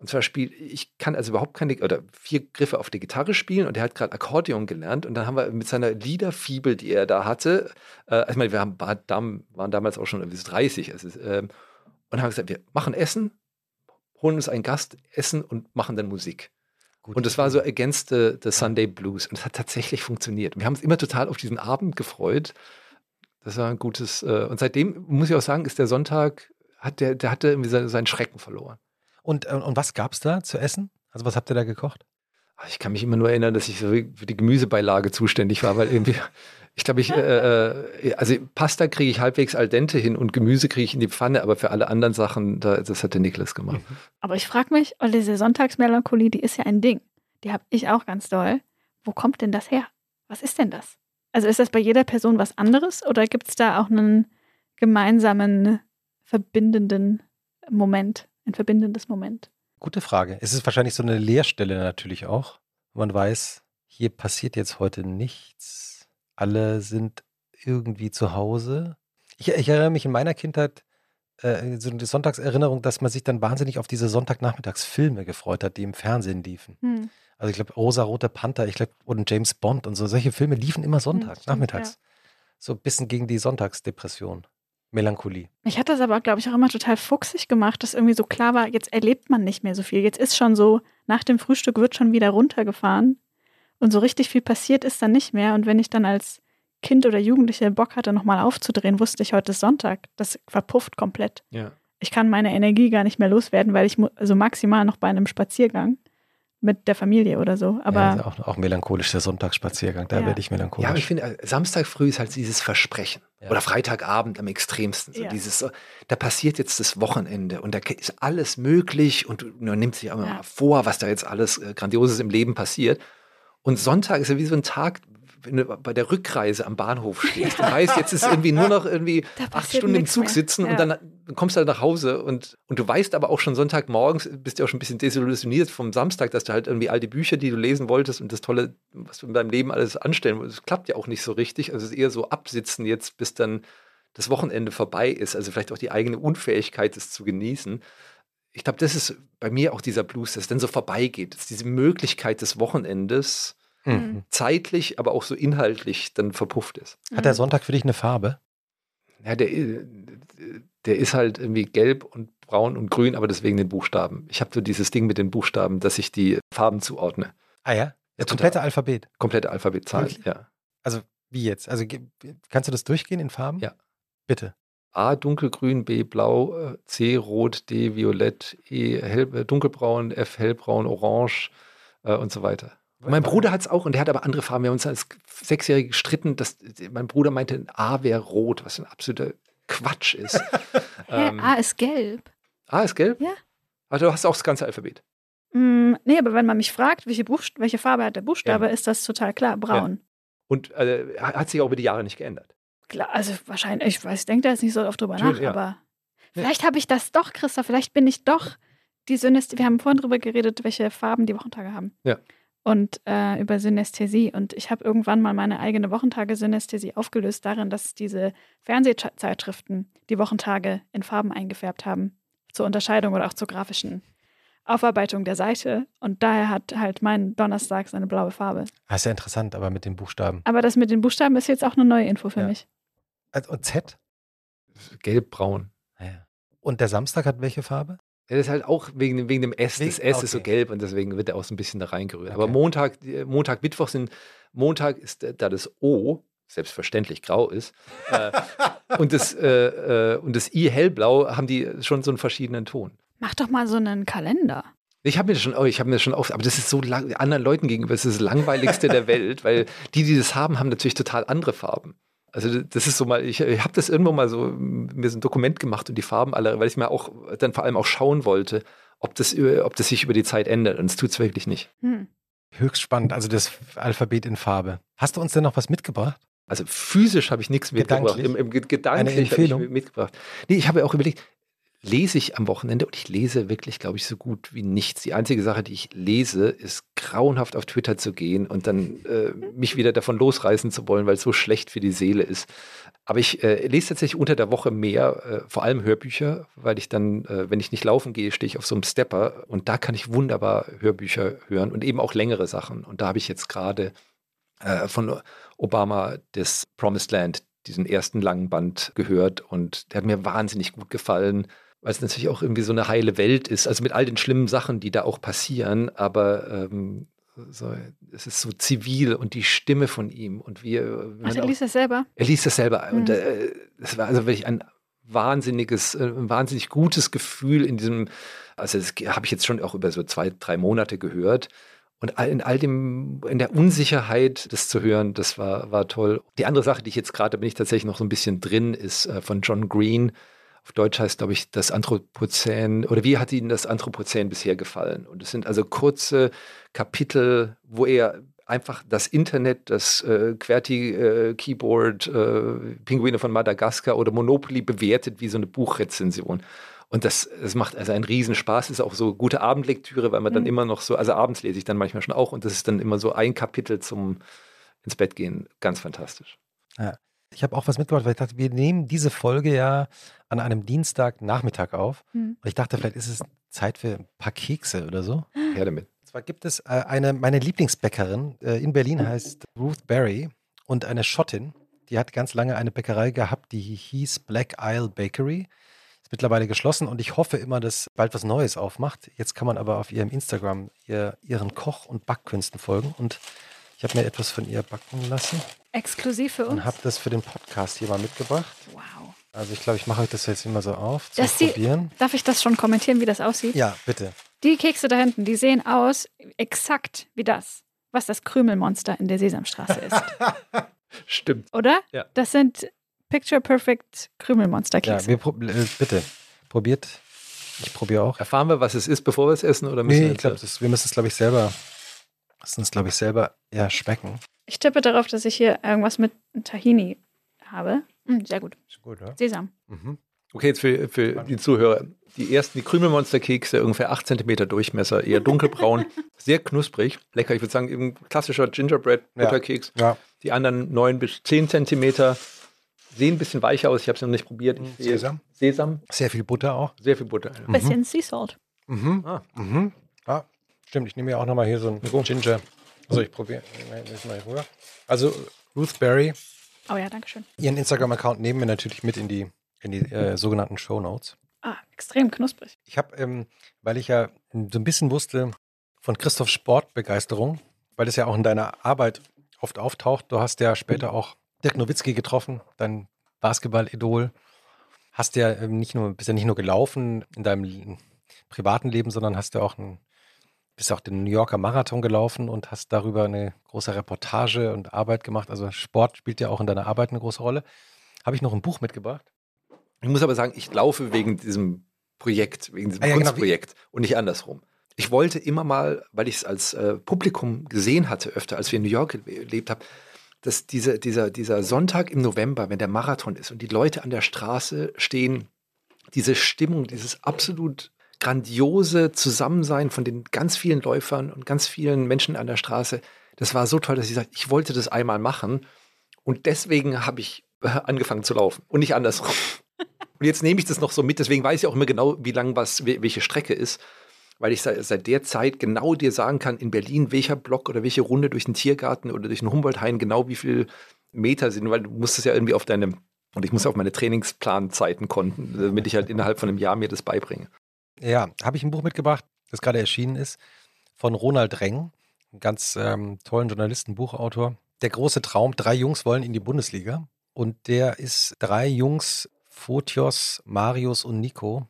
Und zwar spielt, ich kann also überhaupt keine, oder vier Griffe auf der Gitarre spielen und er hat gerade Akkordeon gelernt und dann haben wir mit seiner Liederfibel, die er da hatte, äh, also ich meine, wir haben, waren damals auch schon bis 30, also, äh, und haben gesagt, wir machen Essen, holen uns einen Gast, essen und machen dann Musik. Gut, und das war so against the, the Sunday Blues und es hat tatsächlich funktioniert. Wir haben uns immer total auf diesen Abend gefreut. Das war ein gutes, äh, und seitdem muss ich auch sagen, ist der Sonntag, hat der, der hatte irgendwie seinen Schrecken verloren. Und, äh, und was gab es da zu essen? Also was habt ihr da gekocht? Ich kann mich immer nur erinnern, dass ich für die Gemüsebeilage zuständig war, weil irgendwie, ich glaube, ich, äh, äh, also Pasta kriege ich halbwegs al dente hin und Gemüse kriege ich in die Pfanne, aber für alle anderen Sachen, da, das hat der Niklas gemacht. Mhm. Aber ich frage mich, weil diese Sonntagsmelancholie, die ist ja ein Ding. Die habe ich auch ganz doll. Wo kommt denn das her? Was ist denn das? Also ist das bei jeder Person was anderes oder gibt es da auch einen gemeinsamen, verbindenden Moment? Ein verbindendes Moment? Gute Frage. Es ist wahrscheinlich so eine Leerstelle natürlich auch. Man weiß, hier passiert jetzt heute nichts. Alle sind irgendwie zu Hause. Ich, ich erinnere mich in meiner Kindheit, äh, so eine Sonntagserinnerung, dass man sich dann wahnsinnig auf diese Sonntagnachmittagsfilme gefreut hat, die im Fernsehen liefen. Hm. Also ich glaube, Rosa Rote Panther, ich glaube, und James Bond und so, solche Filme liefen immer sonntags, hm, nachmittags. Ja. So ein bisschen gegen die Sonntagsdepression. Melancholie. Ich hatte das aber, glaube ich, auch immer total fuchsig gemacht, dass irgendwie so klar war, jetzt erlebt man nicht mehr so viel. Jetzt ist schon so, nach dem Frühstück wird schon wieder runtergefahren und so richtig viel passiert ist dann nicht mehr. Und wenn ich dann als Kind oder Jugendliche Bock hatte, nochmal aufzudrehen, wusste ich, heute ist Sonntag. Das verpufft komplett. Ja. ich kann meine Energie gar nicht mehr loswerden, weil ich also maximal noch bei einem Spaziergang mit der Familie oder so. Aber ja, also auch, auch melancholisch, der Sonntagsspaziergang, da Ja. werde ich melancholisch. Ja, aber ich finde, äh, Samstag früh ist halt dieses Versprechen. Ja. Oder Freitagabend am extremsten. So Ja. dieses, so, da passiert jetzt das Wochenende und da ist alles möglich und man nimmt sich auch immer Ja. mal vor, was da jetzt alles äh, Grandioses im Leben passiert. Und Sonntag ist ja wie so ein Tag, wenn du bei der Rückreise am Bahnhof stehst und weißt, jetzt ist irgendwie nur noch irgendwie acht Stunden im Zug sitzen Ja. und dann kommst du halt nach Hause und, und du weißt aber auch schon Sonntagmorgens, bist du auch schon ein bisschen desillusioniert vom Samstag, dass du halt irgendwie all die Bücher, die du lesen wolltest und das Tolle, was du in deinem Leben alles anstellen wolltest, das klappt ja auch nicht so richtig. Also es ist eher so absitzen jetzt, bis dann das Wochenende vorbei ist. Also vielleicht auch die eigene Unfähigkeit, es zu genießen. Ich glaube, das ist bei mir auch dieser Blues, dass es dann so vorbeigeht. Dass diese Möglichkeit des Wochenendes Mhm. zeitlich, aber auch so inhaltlich dann verpufft ist. Hat der Sonntag für dich eine Farbe? Ja, der, der ist halt irgendwie gelb und braun und grün, aber deswegen den Buchstaben. Ich habe so dieses Ding mit den Buchstaben, dass ich die Farben zuordne. Ah ja? Das total. komplette Alphabet. Komplette Alphabetzahl, Wirklich? ja. Also wie jetzt? Also kannst du das durchgehen in Farben? Ja. Bitte. A dunkelgrün, B blau, äh, C rot, D violett, E hell, äh, dunkelbraun, F hellbraun, orange äh, und so weiter. Mein Bruder hat es auch und der hat aber andere Farben. Wir haben uns als Sechsjährige gestritten, dass mein Bruder meinte, A wäre rot, was ein absoluter Quatsch ist. Ähm, A ist gelb. A ist gelb? Ja. Also du hast auch das ganze Alphabet. Mm, nee, aber wenn man mich fragt, welche, Buchst welche Farbe hat der Buchstabe, ist das total klar. Braun. Und äh, hat sich auch über die Jahre nicht geändert. Klar, also wahrscheinlich, ich weiß, ich denke da jetzt nicht so oft drüber Natürlich, nach, ja. aber Ja. vielleicht habe ich das doch, Christa, vielleicht bin ich doch die Synästhesie. Wir haben vorhin drüber geredet, welche Farben die Wochentage haben. Ja. Und äh, über Synästhesie. Und ich habe irgendwann mal meine eigene Wochentage-Synästhesie aufgelöst darin, dass diese Fernsehzeitschriften die Wochentage in Farben eingefärbt haben. Zur Unterscheidung oder auch zur grafischen Aufarbeitung der Seite. Und daher hat halt mein Donnerstag seine blaue Farbe. Ah, ist ja interessant, aber mit den Buchstaben. Aber das mit den Buchstaben ist jetzt auch eine neue Info für Ja. mich. Also, und Z? Gelb-braun. Ah, ja. Und der Samstag hat welche Farbe? Ja, Das ist halt auch wegen, dem- wegen dem S. Wegen- das S ist so okay. gelb und deswegen wird er auch so ein bisschen da reingerührt. Aber Okay. Montag, die- Montag, Mittwoch sind, Montag ist äh, da das O, selbstverständlich grau ist, äh, und, das, äh, äh, und das I hellblau haben die schon so einen verschiedenen Ton. Mach doch mal so einen Kalender. Ich habe mir das schon, oh, ich habe mir schon oft, aber das ist so lang, anderen Leuten gegenüber, das ist das langweiligste der Welt, weil die, die das haben, haben natürlich total andere Farben. Also das ist so mal, ich, ich habe das irgendwo mal so, mir so ein Dokument gemacht und die Farben alle, weil ich mir auch dann vor allem auch schauen wollte, ob das, über- ob das sich über die Zeit ändert. Und es tut es wirklich nicht. Hm. Höchst spannend, also das Alphabet in Farbe. Hast du uns denn noch was mitgebracht? Also physisch habe ich nichts mitgebracht. Gedanklich? Im, im Ge- Eine Gedanklich habe ich Empfehlung? mitgebracht. Nee, ich habe ja auch überlegt, lese ich am Wochenende und ich lese wirklich, glaube ich, so gut wie nichts. Die einzige Sache, die ich lese, ist grauenhaft auf Twitter zu gehen und dann äh, mich wieder davon losreißen zu wollen, weil es so schlecht für die Seele ist. Aber ich äh, lese tatsächlich unter der Woche mehr, äh, vor allem Hörbücher, weil ich dann, äh, wenn ich nicht laufen gehe, stehe ich auf so einem Stepper und da kann ich wunderbar Hörbücher hören und eben auch längere Sachen. Und da habe ich jetzt gerade äh, von Obama das Promised Land, diesen ersten langen Band gehört und der hat mir wahnsinnig gut gefallen, weil es natürlich auch irgendwie so eine heile Welt ist, also mit all den schlimmen Sachen, die da auch passieren, aber ähm, so, es ist so zivil und die Stimme von ihm und er, man du auch- liest das selber? er liest das selber und Mhm. äh, es war also wirklich ein wahnsinniges, äh, ein wahnsinnig gutes Gefühl in diesem, also das habe ich jetzt schon auch über so zwei, drei Monate gehört. Und in all dem, in der Unsicherheit, das zu hören, das war, war toll. Die andere Sache, die ich jetzt gerade, bin ich tatsächlich noch so ein bisschen drin, ist äh, von John Green. Auf Deutsch heißt, glaube ich, das Anthropozän, oder wie hat Ihnen das Anthropozän bisher gefallen? Und es sind also kurze Kapitel, wo er einfach das Internet, das äh, QWERTY-Keyboard, äh, Pinguine von Madagaskar oder Monopoly bewertet wie so eine Buchrezension. Und das, das macht also einen Riesenspaß, ist auch so gute Abendlektüre, weil man dann Mhm. immer noch so, also abends lese ich dann manchmal schon auch und das ist dann immer so ein Kapitel zum ins Bett gehen. Ganz fantastisch. Ich habe auch was mitgebracht, weil ich dachte, wir nehmen diese Folge ja an einem Dienstagnachmittag auf. Hm. Und ich dachte, vielleicht ist es Zeit für ein paar Kekse oder so. Her damit. Und zwar gibt es äh, eine, meine Lieblingsbäckerin äh, in Berlin heißt Ruth Berry und eine Schottin, die hat ganz lange eine Bäckerei gehabt, die hieß Black Isle Bakery. Ist mittlerweile geschlossen und ich hoffe immer, dass bald was Neues aufmacht. Jetzt kann man aber auf ihrem Instagram ihr, ihren Koch- und Backkünsten folgen und ich habe mir etwas von ihr backen lassen Exklusiv für uns. und habe das für den Podcast hier mal mitgebracht. wow. Also ich glaube, ich mache euch das jetzt immer so auf zum das Probieren. darf ich das schon kommentieren, wie das aussieht? Ja, bitte. Die Kekse da hinten, die sehen aus exakt wie das, was das Krümelmonster in der Sesamstraße ist. Stimmt. Oder? Ja. Das sind Picture Perfect Krümelmonster-Kekse. Ja, wir pro äh, bitte, probiert. Ich probiere auch. Erfahren wir, was es ist, bevor wir es essen? Oder müssen nee, wir ich glaube, wir müssen es, glaube ich, selber, müssen es, glaube ich, selber ja, schmecken. Ich tippe darauf, dass ich hier irgendwas mit Tahini habe. Mm, sehr gut. Ist gut, oder? Sesam. Mhm. Okay, jetzt für, für die Zuhörer. Die ersten, die Krümelmonsterkekse, ungefähr 8 cm Durchmesser, eher dunkelbraun, sehr knusprig, lecker. Ich würde sagen, eben klassischer Gingerbread-Butterkeks. Ja. Ja. Die anderen 9 bis 10 cm sehen ein bisschen weicher aus. Ich habe es noch nicht probiert. Ich mhm. Sesam. Sesam. Sehr viel Butter auch. Sehr viel Butter. Ja. Bisschen mhm. Sea Salt. Mhm. Ah. Mhm. Ah, stimmt. Ich nehme ja auch nochmal hier so ein Ginger. Also ich probiere. mal rüber. Also Ruth Berry. Oh ja, danke schön. Ihren Instagram-Account nehmen wir natürlich mit in die, in die äh, sogenannten Show Notes. Ah, extrem knusprig. Ich habe, ähm, weil ich ja so ein bisschen wusste von Christophs Sportbegeisterung, weil es ja auch in deiner Arbeit oft auftaucht. Du hast ja später auch Dirk Nowitzki getroffen, dein Basketball-Idol. Hast ja ähm, nicht nur, bist ja nicht nur gelaufen in deinem privaten Leben, sondern hast ja auch ein, bist auch den New Yorker Marathon gelaufen und hast darüber eine große Reportage und Arbeit gemacht. Also Sport spielt ja auch in deiner Arbeit eine große Rolle. Habe ich noch ein Buch mitgebracht? Ich muss aber sagen, ich laufe wegen diesem Projekt, wegen diesem ah, ja, genau, Kunstprojekt genau. und nicht andersrum. Ich wollte immer mal, weil ich es als äh, Publikum gesehen hatte, öfter, als wir in New York gelebt haben, dass diese, dieser, dieser Sonntag im November, wenn der Marathon ist und die Leute an der Straße stehen, diese Stimmung, dieses absolut grandiose Zusammensein von den ganz vielen Läufern und ganz vielen Menschen an der Straße, das war so toll, dass ich sagte, ich wollte das einmal machen. Und deswegen habe ich äh, angefangen zu laufen und nicht andersrum. Und jetzt nehme ich das noch so mit, deswegen weiß ich auch immer genau, wie lang was, welche Strecke ist weil ich seit der Zeit genau dir sagen kann, in Berlin, welcher Block oder welche Runde durch den Tiergarten oder durch den Humboldt-Hain genau wie viel Meter sind, weil du musst es ja irgendwie auf deine, und ich muss auf meine Trainingsplanzeiten konnten, damit ich halt innerhalb von einem Jahr mir das beibringe. Ja, habe ich ein Buch mitgebracht, das gerade erschienen ist, von Ronald Reng, einem ganz ähm, tollen Journalisten, Buchautor. Der große Traum, drei Jungs wollen in die Bundesliga. Und der ist drei Jungs, Fotios, Marius und Nico,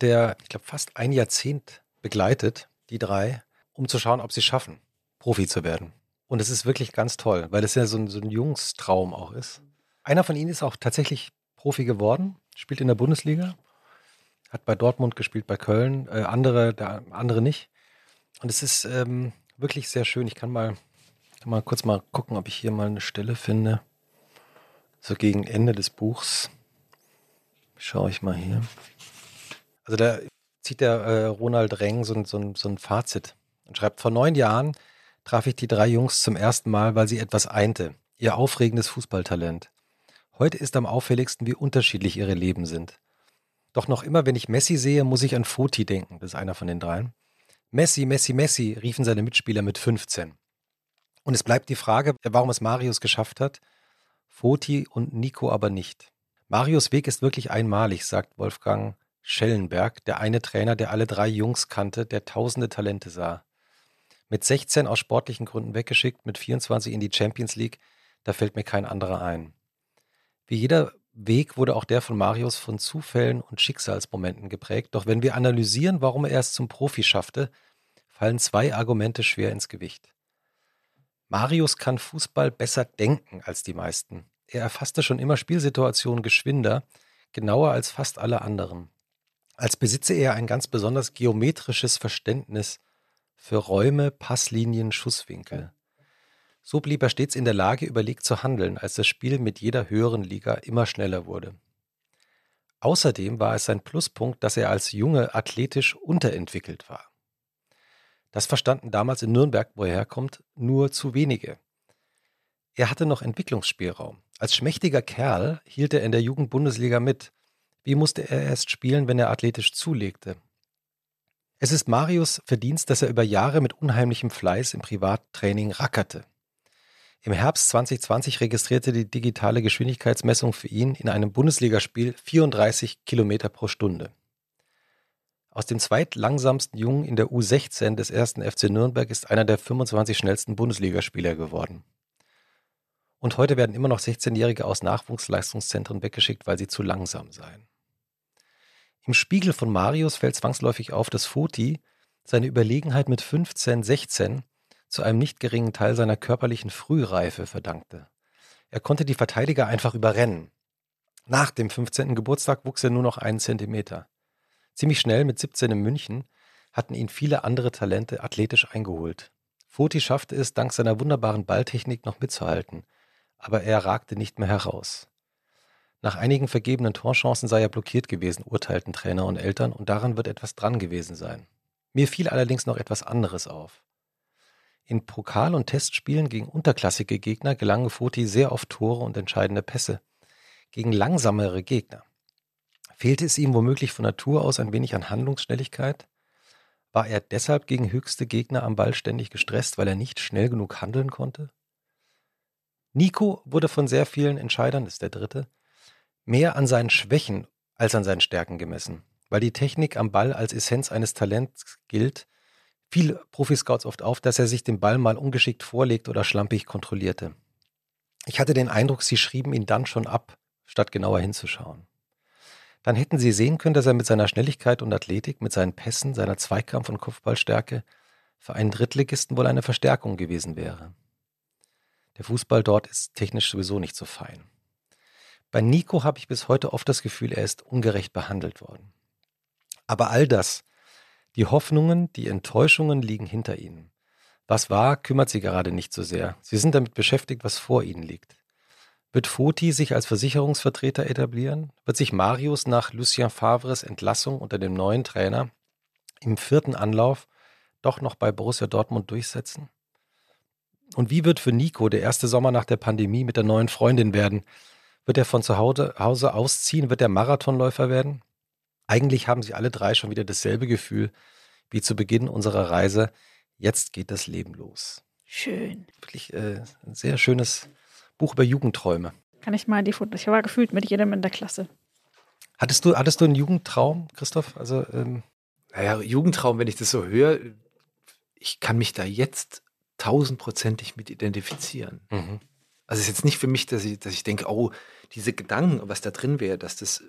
der, ich glaube, fast ein Jahrzehnt begleitet, die drei, um zu schauen, ob sie schaffen, Profi zu werden. Und es ist wirklich ganz toll, weil es ja so ein, so ein Jungstraum auch ist. Einer von ihnen ist auch tatsächlich Profi geworden, spielt in der Bundesliga, hat bei Dortmund gespielt, bei Köln, äh, andere, der andere nicht. Und es ist ähm, wirklich sehr schön. Ich kann mal, kann mal kurz mal gucken, ob ich hier mal eine Stelle finde. So gegen Ende des Buchs. Schaue ich mal hier. Also da zieht der äh, Ronald Reng so, so, so ein Fazit und schreibt, vor neun Jahren traf ich die drei Jungs zum ersten Mal, weil sie etwas einte, ihr aufregendes Fußballtalent. Heute ist am auffälligsten, wie unterschiedlich ihre Leben sind. Doch noch immer, wenn ich Messi sehe, muss ich an Foti denken, das ist einer von den dreien. Messi, Messi, Messi, riefen seine Mitspieler mit 15. Und es bleibt die Frage, warum es Marius geschafft hat, Foti und Nico aber nicht. Marius Weg ist wirklich einmalig, sagt Wolfgang Schellenberg, der eine Trainer, der alle drei Jungs kannte, der tausende Talente sah. Mit 16 aus sportlichen Gründen weggeschickt, mit 24 in die Champions League, da fällt mir kein anderer ein. Wie jeder Weg wurde auch der von Marius von Zufällen und Schicksalsmomenten geprägt, doch wenn wir analysieren, warum er es zum Profi schaffte, fallen zwei Argumente schwer ins Gewicht. Marius kann Fußball besser denken als die meisten. Er erfasste schon immer Spielsituationen geschwinder, genauer als fast alle anderen als besitze er ein ganz besonders geometrisches Verständnis für Räume, Passlinien, Schusswinkel. So blieb er stets in der Lage, überlegt zu handeln, als das Spiel mit jeder höheren Liga immer schneller wurde. Außerdem war es sein Pluspunkt, dass er als Junge athletisch unterentwickelt war. Das verstanden damals in Nürnberg, wo er herkommt, nur zu wenige. Er hatte noch Entwicklungsspielraum. Als schmächtiger Kerl hielt er in der Jugendbundesliga mit, wie musste er erst spielen, wenn er athletisch zulegte? Es ist Marius Verdienst, dass er über Jahre mit unheimlichem Fleiß im Privattraining rackerte. Im Herbst 2020 registrierte die digitale Geschwindigkeitsmessung für ihn in einem Bundesligaspiel 34 Kilometer pro Stunde. Aus dem zweitlangsamsten Jungen in der U16 des ersten FC Nürnberg ist einer der 25 schnellsten Bundesligaspieler geworden. Und heute werden immer noch 16-Jährige aus Nachwuchsleistungszentren weggeschickt, weil sie zu langsam seien. Im Spiegel von Marius fällt zwangsläufig auf, dass Foti seine Überlegenheit mit 15, 16 zu einem nicht geringen Teil seiner körperlichen Frühreife verdankte. Er konnte die Verteidiger einfach überrennen. Nach dem 15. Geburtstag wuchs er nur noch einen Zentimeter. Ziemlich schnell mit 17 in München hatten ihn viele andere Talente athletisch eingeholt. Foti schaffte es, dank seiner wunderbaren Balltechnik noch mitzuhalten, aber er ragte nicht mehr heraus. Nach einigen vergebenen Torchancen sei er blockiert gewesen, urteilten Trainer und Eltern, und daran wird etwas dran gewesen sein. Mir fiel allerdings noch etwas anderes auf. In Pokal- und Testspielen gegen unterklassige Gegner gelangen Foti sehr oft Tore und entscheidende Pässe. Gegen langsamere Gegner. Fehlte es ihm womöglich von Natur aus ein wenig an Handlungsschnelligkeit? War er deshalb gegen höchste Gegner am Ball ständig gestresst, weil er nicht schnell genug handeln konnte? Nico wurde von sehr vielen Entscheidern, ist der dritte, mehr an seinen Schwächen als an seinen Stärken gemessen, weil die Technik am Ball als Essenz eines Talents gilt, fiel Profiscouts oft auf, dass er sich den Ball mal ungeschickt vorlegt oder schlampig kontrollierte. Ich hatte den Eindruck, sie schrieben ihn dann schon ab, statt genauer hinzuschauen. Dann hätten sie sehen können, dass er mit seiner Schnelligkeit und Athletik, mit seinen Pässen, seiner Zweikampf- und Kopfballstärke für einen Drittligisten wohl eine Verstärkung gewesen wäre. Der Fußball dort ist technisch sowieso nicht so fein. Bei Nico habe ich bis heute oft das Gefühl, er ist ungerecht behandelt worden. Aber all das die Hoffnungen, die Enttäuschungen liegen hinter ihnen. Was war, kümmert sie gerade nicht so sehr. Sie sind damit beschäftigt, was vor ihnen liegt. Wird Foti sich als Versicherungsvertreter etablieren? Wird sich Marius nach Lucien Favres Entlassung unter dem neuen Trainer im vierten Anlauf doch noch bei Borussia Dortmund durchsetzen? Und wie wird für Nico der erste Sommer nach der Pandemie mit der neuen Freundin werden? Wird er von zu Hause ausziehen? Wird er Marathonläufer werden? Eigentlich haben sie alle drei schon wieder dasselbe Gefühl wie zu Beginn unserer Reise. Jetzt geht das Leben los. Schön. Wirklich äh, ein sehr schönes Buch über Jugendträume. Kann ich mal die Fotos? Ich war gefühlt mit jedem in der Klasse. Hattest du, hattest du einen Jugendtraum, Christoph? Also, ähm naja, Jugendtraum, wenn ich das so höre, ich kann mich da jetzt tausendprozentig mit identifizieren. Mhm. Also es ist jetzt nicht für mich, dass ich, dass ich denke, oh, diese Gedanken, was da drin wäre, dass das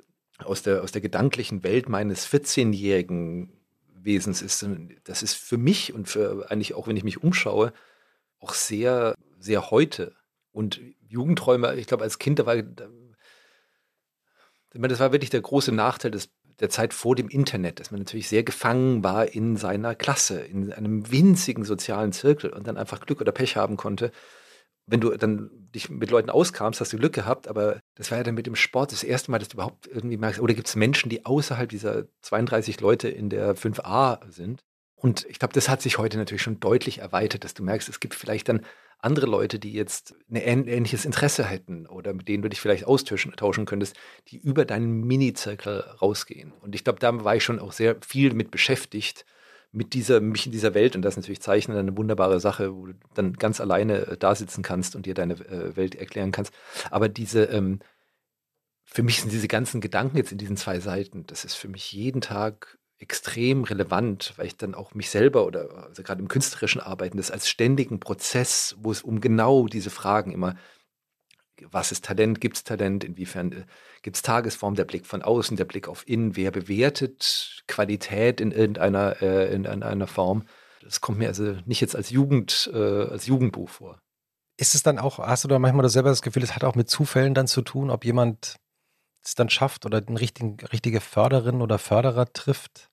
aus der, aus der gedanklichen Welt meines 14-jährigen Wesens ist. Das ist für mich und für eigentlich auch, wenn ich mich umschaue, auch sehr, sehr heute. Und Jugendträume, ich glaube, als Kind, da war, da, das war wirklich der große Nachteil des, der Zeit vor dem Internet, dass man natürlich sehr gefangen war in seiner Klasse, in einem winzigen sozialen Zirkel und dann einfach Glück oder Pech haben konnte wenn du dann dich mit Leuten auskamst, hast du Glück gehabt, aber das war ja dann mit dem Sport das erste Mal, dass du überhaupt irgendwie merkst, oder gibt es Menschen, die außerhalb dieser 32 Leute in der 5a sind? Und ich glaube, das hat sich heute natürlich schon deutlich erweitert, dass du merkst, es gibt vielleicht dann andere Leute, die jetzt ein ähnliches Interesse hätten oder mit denen du dich vielleicht austauschen könntest, die über deinen Mini-Zirkel rausgehen. Und ich glaube, da war ich schon auch sehr viel mit beschäftigt, mit dieser, mich in dieser Welt, und das ist natürlich Zeichnen eine wunderbare Sache, wo du dann ganz alleine äh, da sitzen kannst und dir deine äh, Welt erklären kannst. Aber diese, ähm, für mich sind diese ganzen Gedanken jetzt in diesen zwei Seiten, das ist für mich jeden Tag extrem relevant, weil ich dann auch mich selber oder also gerade im künstlerischen Arbeiten das als ständigen Prozess, wo es um genau diese Fragen immer was ist Talent, gibt es Talent, inwiefern äh, gibt es Tagesform, der Blick von außen, der Blick auf innen, wer bewertet Qualität in irgendeiner äh, in einer Form. Das kommt mir also nicht jetzt als Jugend, äh, als Jugendbuch vor. Ist es dann auch, hast du da manchmal selber das Gefühl, es hat auch mit Zufällen dann zu tun, ob jemand es dann schafft oder eine richtigen, richtige Förderin oder Förderer trifft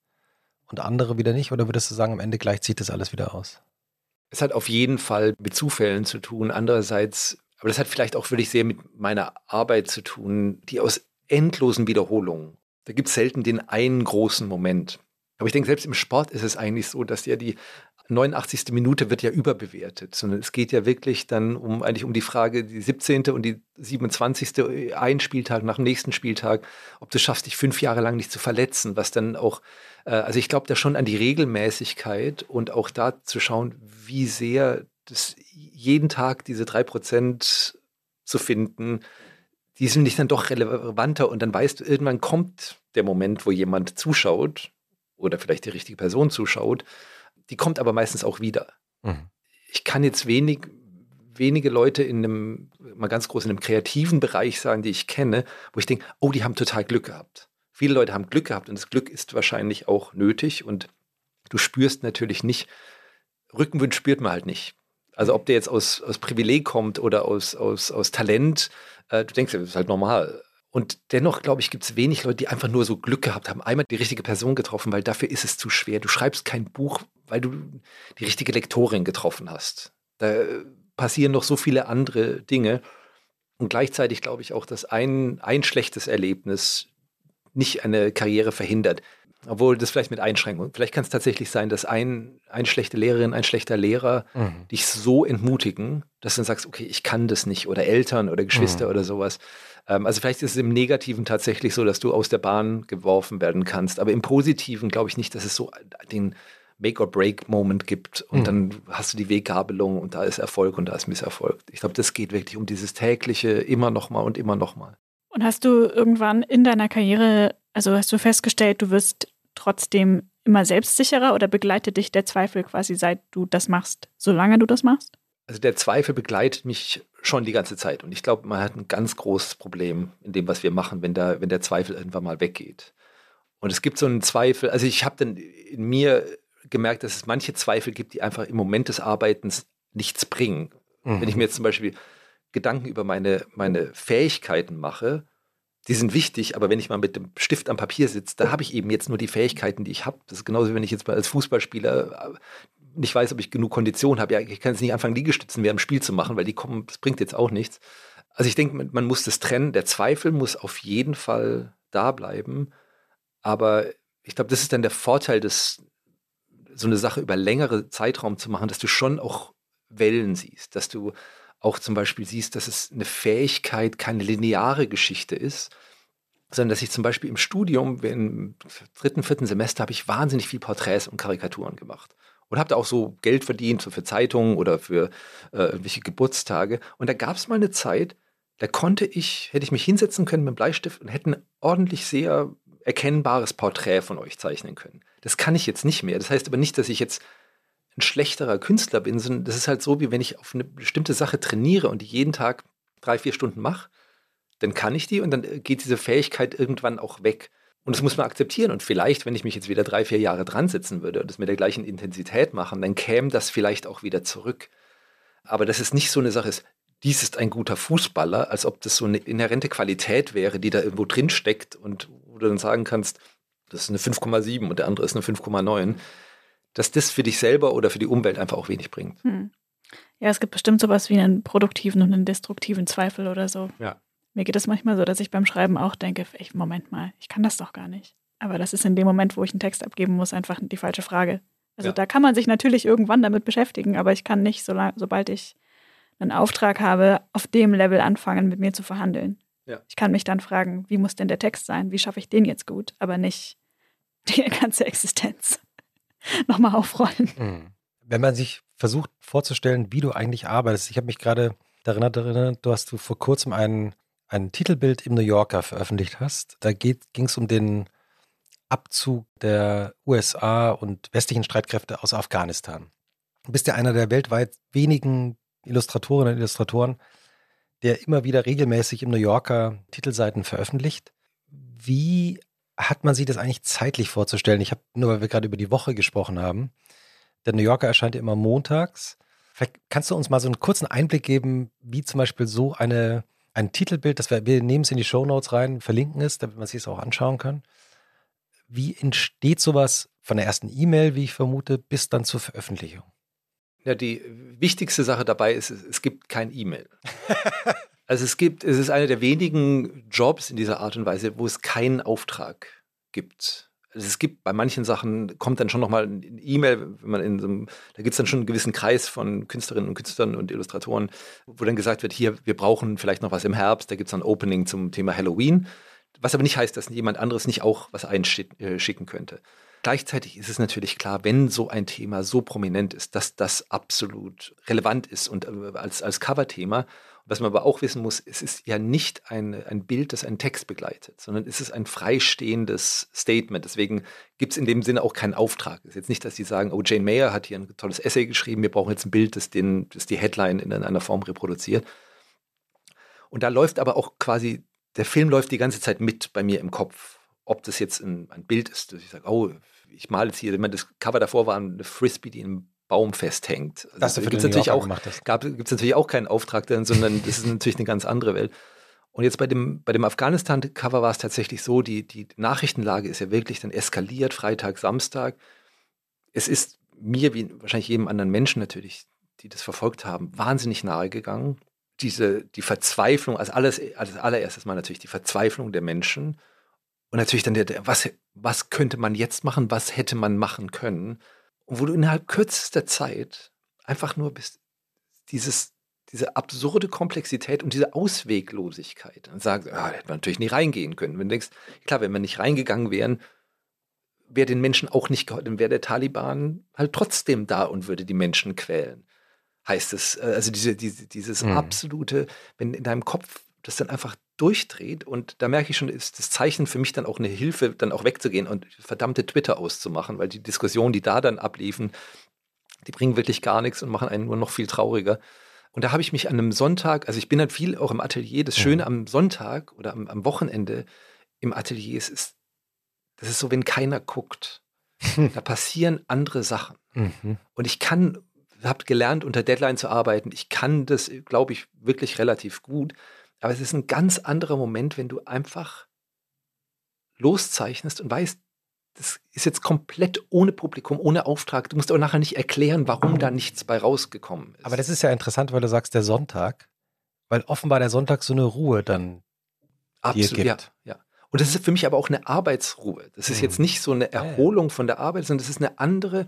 und andere wieder nicht? Oder würdest du sagen, am Ende gleich zieht das alles wieder aus? Es hat auf jeden Fall mit Zufällen zu tun. Andererseits aber das hat vielleicht auch wirklich sehr mit meiner Arbeit zu tun, die aus endlosen Wiederholungen. Da gibt es selten den einen großen Moment. Aber ich denke, selbst im Sport ist es eigentlich so, dass ja die 89. Minute wird ja überbewertet, sondern es geht ja wirklich dann um eigentlich um die Frage, die 17. und die 27. ein Spieltag nach dem nächsten Spieltag, ob du schaffst, dich fünf Jahre lang nicht zu verletzen, was dann auch, äh, also ich glaube da schon an die Regelmäßigkeit und auch da zu schauen, wie sehr das jeden Tag diese drei Prozent zu finden, die sind nicht dann doch relevanter und dann weißt du, irgendwann kommt der Moment, wo jemand zuschaut oder vielleicht die richtige Person zuschaut, die kommt aber meistens auch wieder. Mhm. Ich kann jetzt wenig, wenige Leute in einem, mal ganz groß in einem kreativen Bereich sagen, die ich kenne, wo ich denke, oh, die haben total Glück gehabt. Viele Leute haben Glück gehabt und das Glück ist wahrscheinlich auch nötig und du spürst natürlich nicht, Rückenwind spürt man halt nicht. Also ob der jetzt aus, aus Privileg kommt oder aus, aus, aus Talent, äh, du denkst, das ist halt normal. Und dennoch, glaube ich, gibt es wenig Leute, die einfach nur so Glück gehabt haben, einmal die richtige Person getroffen, weil dafür ist es zu schwer. Du schreibst kein Buch, weil du die richtige Lektorin getroffen hast. Da passieren noch so viele andere Dinge. Und gleichzeitig glaube ich auch, dass ein, ein schlechtes Erlebnis nicht eine Karriere verhindert. Obwohl das vielleicht mit Einschränkungen. Vielleicht kann es tatsächlich sein, dass ein, eine schlechte Lehrerin, ein schlechter Lehrer mhm. dich so entmutigen, dass du dann sagst, okay, ich kann das nicht. Oder Eltern oder Geschwister mhm. oder sowas. Ähm, also vielleicht ist es im Negativen tatsächlich so, dass du aus der Bahn geworfen werden kannst. Aber im Positiven glaube ich nicht, dass es so den Make-or-Break-Moment gibt und mhm. dann hast du die Weggabelung und da ist Erfolg und da ist Misserfolg. Ich glaube, das geht wirklich um dieses tägliche immer noch mal und immer noch mal. Und hast du irgendwann in deiner Karriere, also hast du festgestellt, du wirst trotzdem immer selbstsicherer oder begleitet dich der Zweifel quasi, seit du das machst, solange du das machst? Also der Zweifel begleitet mich schon die ganze Zeit. Und ich glaube, man hat ein ganz großes Problem in dem, was wir machen, wenn, da, wenn der Zweifel irgendwann mal weggeht. Und es gibt so einen Zweifel, also ich habe dann in mir gemerkt, dass es manche Zweifel gibt, die einfach im Moment des Arbeitens nichts bringen. Mhm. Wenn ich mir jetzt zum Beispiel Gedanken über meine, meine Fähigkeiten mache, die sind wichtig, aber wenn ich mal mit dem Stift am Papier sitze, da habe ich eben jetzt nur die Fähigkeiten, die ich habe. Das ist genauso, wie wenn ich jetzt mal als Fußballspieler äh, nicht weiß, ob ich genug Kondition habe. Ja, ich kann jetzt nicht anfangen, Liegestützen während dem Spiel zu machen, weil die kommen, das bringt jetzt auch nichts. Also ich denke, man muss das trennen. Der Zweifel muss auf jeden Fall da bleiben. Aber ich glaube, das ist dann der Vorteil, des, so eine Sache über längere Zeitraum zu machen, dass du schon auch Wellen siehst, dass du auch zum Beispiel siehst, dass es eine Fähigkeit keine lineare Geschichte ist, sondern dass ich zum Beispiel im Studium, im dritten, vierten Semester, habe ich wahnsinnig viel Porträts und Karikaturen gemacht. Und habe da auch so Geld verdient, so für Zeitungen oder für äh, irgendwelche Geburtstage. Und da gab es mal eine Zeit, da konnte ich, hätte ich mich hinsetzen können mit einem Bleistift und hätte ein ordentlich sehr erkennbares Porträt von euch zeichnen können. Das kann ich jetzt nicht mehr. Das heißt aber nicht, dass ich jetzt ein schlechterer Künstler bin, sondern das ist halt so, wie wenn ich auf eine bestimmte Sache trainiere und die jeden Tag drei, vier Stunden mache, dann kann ich die und dann geht diese Fähigkeit irgendwann auch weg. Und das muss man akzeptieren. Und vielleicht, wenn ich mich jetzt wieder drei, vier Jahre dran sitzen würde und das mit der gleichen Intensität machen, dann käme das vielleicht auch wieder zurück. Aber dass es nicht so eine Sache ist, dies ist ein guter Fußballer, als ob das so eine inhärente Qualität wäre, die da irgendwo drin steckt und wo du dann sagen kannst, das ist eine 5,7 und der andere ist eine 5,9 dass das für dich selber oder für die Umwelt einfach auch wenig bringt. Hm. Ja, es gibt bestimmt sowas wie einen produktiven und einen destruktiven Zweifel oder so. Ja. Mir geht es manchmal so, dass ich beim Schreiben auch denke, ey, Moment mal, ich kann das doch gar nicht. Aber das ist in dem Moment, wo ich einen Text abgeben muss, einfach die falsche Frage. Also ja. da kann man sich natürlich irgendwann damit beschäftigen, aber ich kann nicht, so sobald ich einen Auftrag habe, auf dem Level anfangen, mit mir zu verhandeln. Ja. Ich kann mich dann fragen, wie muss denn der Text sein? Wie schaffe ich den jetzt gut? Aber nicht die ganze Existenz. nochmal aufrollen. Mhm. Wenn man sich versucht vorzustellen, wie du eigentlich arbeitest, ich habe mich gerade daran erinnert, du hast du vor kurzem ein, ein Titelbild im New Yorker veröffentlicht hast. Da ging es um den Abzug der USA und westlichen Streitkräfte aus Afghanistan. Du bist ja einer der weltweit wenigen Illustratorinnen und Illustratoren, der immer wieder regelmäßig im New Yorker Titelseiten veröffentlicht. Wie hat man sich das eigentlich zeitlich vorzustellen? Ich habe nur, weil wir gerade über die Woche gesprochen haben. Der New Yorker erscheint ja immer montags. Vielleicht kannst du uns mal so einen kurzen Einblick geben, wie zum Beispiel so eine, ein Titelbild, das wir, wir nehmen es in die Show Notes rein, verlinken es, damit man sich es auch anschauen kann. Wie entsteht sowas von der ersten E-Mail, wie ich vermute, bis dann zur Veröffentlichung? Ja, die wichtigste Sache dabei ist, es gibt kein E-Mail. Also es gibt, es ist einer der wenigen Jobs in dieser Art und Weise, wo es keinen Auftrag gibt. Also es gibt bei manchen Sachen, kommt dann schon nochmal eine E-Mail, wenn man in so einem, da gibt es dann schon einen gewissen Kreis von Künstlerinnen und Künstlern und Illustratoren, wo dann gesagt wird, hier, wir brauchen vielleicht noch was im Herbst, da gibt es ein Opening zum Thema Halloween. Was aber nicht heißt, dass jemand anderes nicht auch was einschicken könnte. Gleichzeitig ist es natürlich klar, wenn so ein Thema so prominent ist, dass das absolut relevant ist und äh, als, als Coverthema Was man aber auch wissen muss, es ist ja nicht ein, ein Bild, das einen Text begleitet, sondern es ist ein freistehendes Statement. Deswegen gibt es in dem Sinne auch keinen Auftrag. Es ist jetzt nicht, dass sie sagen, oh, Jane Mayer hat hier ein tolles Essay geschrieben, wir brauchen jetzt ein Bild, das, den, das die Headline in einer Form reproduziert. Und da läuft aber auch quasi, der Film läuft die ganze Zeit mit bei mir im Kopf. Ob das jetzt ein, ein Bild ist, dass ich sage, oh, ich male jetzt hier, das Cover davor war eine Frisbee, die im Baum festhängt. Also, das gibt es natürlich auch, gibt es natürlich auch keinen Auftrag, sondern das ist natürlich eine ganz andere Welt. Und jetzt bei dem, bei dem Afghanistan-Cover war es tatsächlich so, die, die Nachrichtenlage ist ja wirklich dann eskaliert, Freitag, Samstag. Es ist mir, wie wahrscheinlich jedem anderen Menschen natürlich, die das verfolgt haben, wahnsinnig nahe gegangen. Diese, die Verzweiflung, als alles, als allererstes mal natürlich die Verzweiflung der Menschen. Und natürlich dann der, der was, was könnte man jetzt machen, was hätte man machen können. Und wo du innerhalb kürzester Zeit einfach nur bist, dieses, diese absurde Komplexität und diese Ausweglosigkeit. Und sagst, ah, da hätte man natürlich nie reingehen können. Wenn du denkst, klar, wenn wir nicht reingegangen wären, wäre den Menschen auch nicht geholfen, dann wäre der Taliban halt trotzdem da und würde die Menschen quälen. Heißt es, äh, also diese, diese dieses mhm. absolute, wenn in deinem Kopf das dann einfach durchdreht und da merke ich schon, ist das Zeichen für mich dann auch eine Hilfe, dann auch wegzugehen und verdammte Twitter auszumachen, weil die Diskussionen, die da dann abliefen, die bringen wirklich gar nichts und machen einen nur noch viel trauriger. Und da habe ich mich an einem Sonntag, also ich bin halt viel auch im Atelier, das Schöne am Sonntag oder am, am Wochenende im Atelier ist, ist, das ist so, wenn keiner guckt. Da passieren andere Sachen. Mhm. Und ich kann, habe gelernt, unter Deadline zu arbeiten. Ich kann das, glaube ich, wirklich relativ gut. Aber es ist ein ganz anderer Moment, wenn du einfach loszeichnest und weißt, das ist jetzt komplett ohne Publikum, ohne Auftrag. Du musst auch nachher nicht erklären, warum da nichts bei rausgekommen ist. Aber das ist ja interessant, weil du sagst, der Sonntag, weil offenbar der Sonntag so eine Ruhe dann Absolut, dir gibt. Ja, ja. Und das ist für mich aber auch eine Arbeitsruhe. Das ist mhm. jetzt nicht so eine Erholung von der Arbeit, sondern das ist eine andere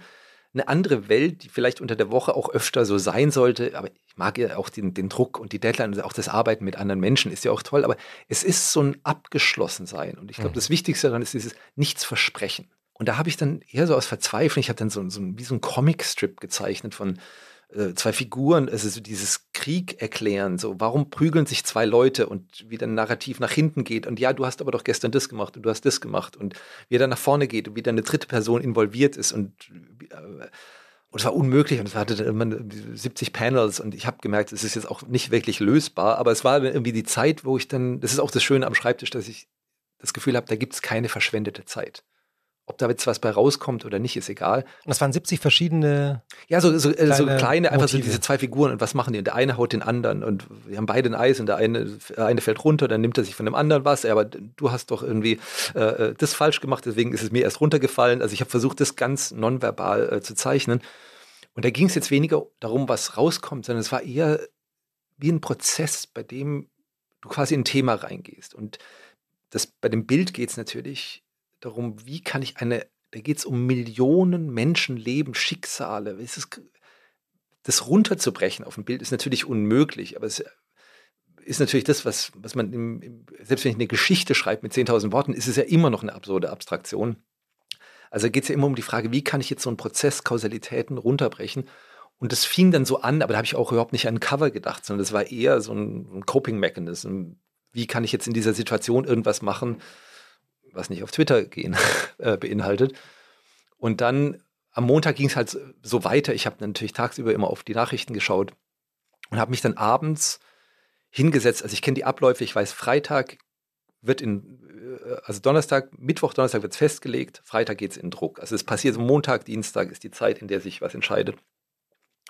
eine andere Welt, die vielleicht unter der Woche auch öfter so sein sollte. Aber ich mag ja auch den, den Druck und die Deadline und auch das Arbeiten mit anderen Menschen ist ja auch toll. Aber es ist so ein Abgeschlossensein. Und ich glaube, mhm. das Wichtigste daran ist dieses Nichts versprechen. Und da habe ich dann eher so aus Verzweiflung, ich habe dann so, so wie so ein Comicstrip gezeichnet von zwei Figuren, also so dieses Krieg erklären, so warum prügeln sich zwei Leute und wie dann Narrativ nach hinten geht und ja, du hast aber doch gestern das gemacht und du hast das gemacht und wie er dann nach vorne geht und wie dann eine dritte Person involviert ist und äh, und es war unmöglich und es hatte dann immer 70 Panels und ich habe gemerkt, es ist jetzt auch nicht wirklich lösbar, aber es war irgendwie die Zeit, wo ich dann, das ist auch das Schöne am Schreibtisch, dass ich das Gefühl habe, da gibt es keine verschwendete Zeit. Ob da jetzt was bei rauskommt oder nicht, ist egal. Und das waren 70 verschiedene. Ja, so, so, kleine, so kleine einfach so diese zwei Figuren und was machen die? Und der eine haut den anderen und wir haben beide ein Eis und der eine, der eine fällt runter, dann nimmt er sich von dem anderen was. Aber du hast doch irgendwie äh, äh, das falsch gemacht, deswegen ist es mir erst runtergefallen. Also ich habe versucht, das ganz nonverbal äh, zu zeichnen. Und da ging es jetzt weniger darum, was rauskommt, sondern es war eher wie ein Prozess, bei dem du quasi in ein Thema reingehst. Und das, bei dem Bild geht es natürlich darum, wie kann ich eine, da geht es um Millionen Menschenleben, Schicksale. Ist das runterzubrechen auf ein Bild ist natürlich unmöglich, aber es ist natürlich das, was, was man, im, selbst wenn ich eine Geschichte schreibe mit 10.000 Worten, ist es ja immer noch eine absurde Abstraktion. Also geht es ja immer um die Frage, wie kann ich jetzt so einen Prozess, Kausalitäten runterbrechen? Und das fing dann so an, aber da habe ich auch überhaupt nicht an Cover gedacht, sondern das war eher so ein, ein Coping-Mechanism. Wie kann ich jetzt in dieser Situation irgendwas machen, was nicht auf Twitter gehen äh, beinhaltet. Und dann am Montag ging es halt so weiter. Ich habe natürlich tagsüber immer auf die Nachrichten geschaut und habe mich dann abends hingesetzt. Also ich kenne die Abläufe. Ich weiß, Freitag wird in, äh, also Donnerstag, Mittwoch, Donnerstag wird es festgelegt. Freitag geht es in Druck. Also es passiert so Montag, Dienstag ist die Zeit, in der sich was entscheidet.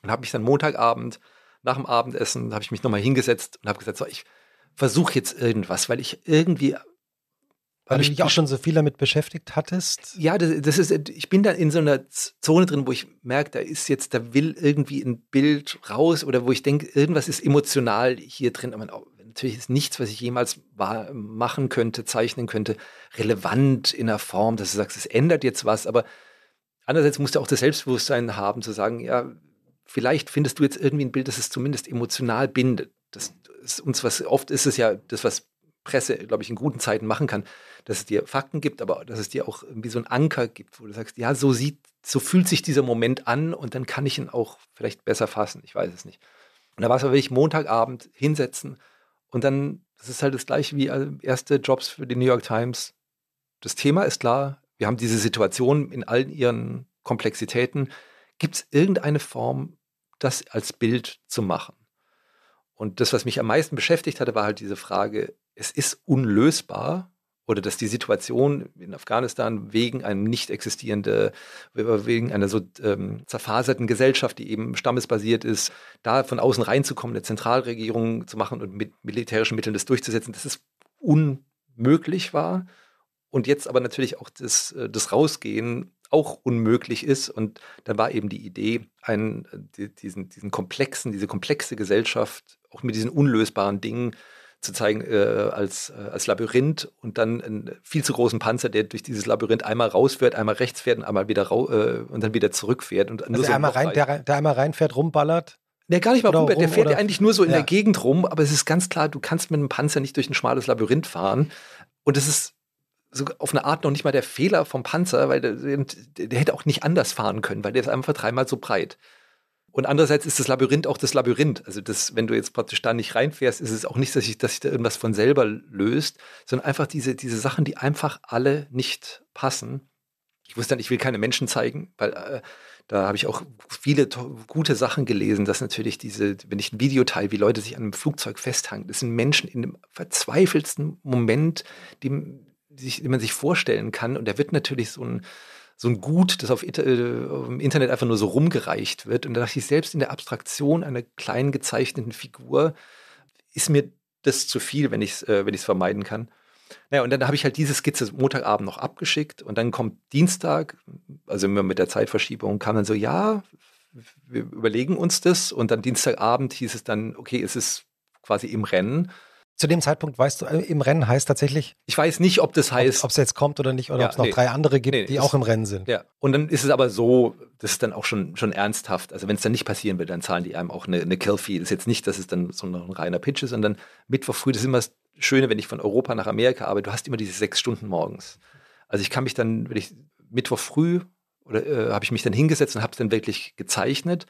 Und habe mich dann Montagabend nach dem Abendessen habe ich mich nochmal hingesetzt und habe gesagt, so, ich versuche jetzt irgendwas, weil ich irgendwie weil du dich auch schon so viel damit beschäftigt hattest? Ja, das, das, ist, ich bin da in so einer Zone drin, wo ich merke, da ist jetzt, da will irgendwie ein Bild raus oder wo ich denke, irgendwas ist emotional hier drin. Aber natürlich ist nichts, was ich jemals machen könnte, zeichnen könnte, relevant in der Form, dass du sagst, es ändert jetzt was. Aber andererseits musst du auch das Selbstbewusstsein haben, zu sagen, ja, vielleicht findest du jetzt irgendwie ein Bild, das es zumindest emotional bindet. Das ist uns was, oft ist es ja das, was Presse, glaube ich, in guten Zeiten machen kann, dass es dir Fakten gibt, aber dass es dir auch irgendwie so einen Anker gibt, wo du sagst, ja, so sieht, so fühlt sich dieser Moment an und dann kann ich ihn auch vielleicht besser fassen. Ich weiß es nicht. Und da war es aber wirklich Montagabend hinsetzen und dann, das ist halt das gleiche wie erste Jobs für die New York Times. Das Thema ist klar, wir haben diese Situation in allen ihren Komplexitäten. Gibt es irgendeine Form, das als Bild zu machen? Und das, was mich am meisten beschäftigt hatte, war halt diese Frage, es ist unlösbar oder dass die Situation in Afghanistan wegen einem nicht existierenden, wegen einer so ähm, zerfaserten Gesellschaft, die eben stammesbasiert ist, da von außen reinzukommen, eine Zentralregierung zu machen und mit militärischen Mitteln das durchzusetzen, dass es unmöglich war. Und jetzt aber natürlich auch das, äh, das Rausgehen auch unmöglich ist. Und dann war eben die Idee, einen, diesen, diesen komplexen, diese komplexe Gesellschaft, auch mit diesen unlösbaren Dingen zu zeigen äh, als, äh, als Labyrinth und dann einen viel zu großen Panzer, der durch dieses Labyrinth einmal rausfährt, einmal rechts fährt und einmal wieder äh, und dann wieder zurückfährt. Und also der, einmal rein, der, der, einmal reinfährt, rumballert? Der gar nicht mal rum, der fährt ja eigentlich nur so in ja. der Gegend rum, aber es ist ganz klar, du kannst mit einem Panzer nicht durch ein schmales Labyrinth fahren. Und es ist so auf eine Art noch nicht mal der Fehler vom Panzer, weil der, der hätte auch nicht anders fahren können, weil der ist einfach dreimal so breit. Und andererseits ist das Labyrinth auch das Labyrinth. Also das, wenn du jetzt praktisch da nicht reinfährst, ist es auch nicht, dass sich, dass sich da irgendwas von selber löst, sondern einfach diese, diese Sachen, die einfach alle nicht passen. Ich wusste dann, ich will keine Menschen zeigen, weil äh, da habe ich auch viele gute Sachen gelesen, dass natürlich diese, wenn ich ein Video teile, wie Leute sich an einem Flugzeug festhangen, das sind Menschen in dem verzweifelsten Moment, die, sich, die man sich vorstellen kann. Und da wird natürlich so ein, so ein Gut, das auf äh, im Internet einfach nur so rumgereicht wird. Und da dachte ich, selbst in der Abstraktion einer kleinen gezeichneten Figur ist mir das zu viel, wenn ich es äh, vermeiden kann. Naja, und dann habe ich halt diese Skizze Montagabend noch abgeschickt und dann kommt Dienstag, also immer mit der Zeitverschiebung, kam dann so, ja, wir überlegen uns das und dann Dienstagabend hieß es dann, okay, es ist quasi im Rennen zu dem Zeitpunkt weißt du, äh, im Rennen heißt tatsächlich. Ich weiß nicht, ob das heißt. Ob es jetzt kommt oder nicht, oder ja, ob es noch nee, drei andere gibt, nee, die auch im Rennen sind. Ja. Und dann ist es aber so, das ist dann auch schon, schon ernsthaft. Also wenn es dann nicht passieren wird, dann zahlen die einem auch eine, eine Kill-Fee. Das ist jetzt nicht, dass es dann so ein reiner Pitch ist, sondern Mittwoch früh, das ist immer das Schöne, wenn ich von Europa nach Amerika arbeite, du hast immer diese sechs Stunden morgens. Also ich kann mich dann, wenn ich Mittwoch früh oder äh, habe ich mich dann hingesetzt und habe es dann wirklich gezeichnet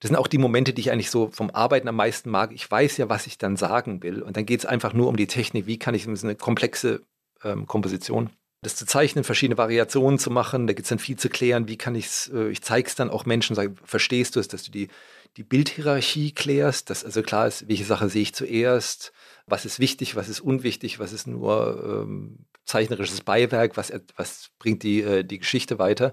das sind auch die Momente, die ich eigentlich so vom Arbeiten am meisten mag. Ich weiß ja, was ich dann sagen will. Und dann geht es einfach nur um die Technik. Wie kann ich so eine komplexe ähm, Komposition das zu zeichnen, verschiedene Variationen zu machen, da gibt es dann viel zu klären, wie kann ich es, äh, ich zeige es dann auch Menschen, sage, verstehst du es, dass du die, die Bildhierarchie klärst, dass also klar ist, welche Sache sehe ich zuerst, was ist wichtig, was ist unwichtig, was ist nur ähm, zeichnerisches Beiwerk, was, was bringt die, äh, die Geschichte weiter.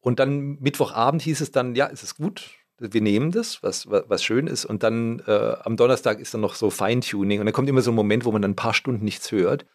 Und dann Mittwochabend hieß es dann, ja, ist es gut, wir nehmen das, was, was, schön ist. Und dann äh, am Donnerstag ist dann noch so Feintuning. Und dann kommt immer so ein Moment, wo man dann ein paar Stunden nichts hört.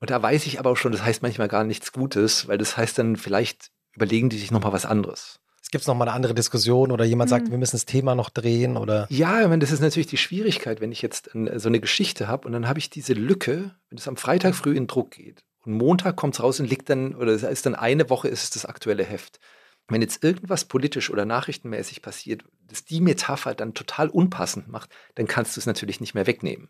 Und da weiß ich aber auch schon, das heißt manchmal gar nichts Gutes, weil das heißt dann, vielleicht überlegen die sich nochmal was anderes. Es gibt noch mal eine andere Diskussion oder jemand mhm. sagt, wir müssen das Thema noch drehen oder. Ja, ich meine, das ist natürlich die Schwierigkeit, wenn ich jetzt so eine Geschichte habe und dann habe ich diese Lücke, wenn es am Freitag früh in Druck geht und Montag kommt es raus und liegt dann, oder es ist dann eine Woche, ist es das aktuelle Heft wenn jetzt irgendwas politisch oder nachrichtenmäßig passiert, das die Metapher dann total unpassend macht, dann kannst du es natürlich nicht mehr wegnehmen.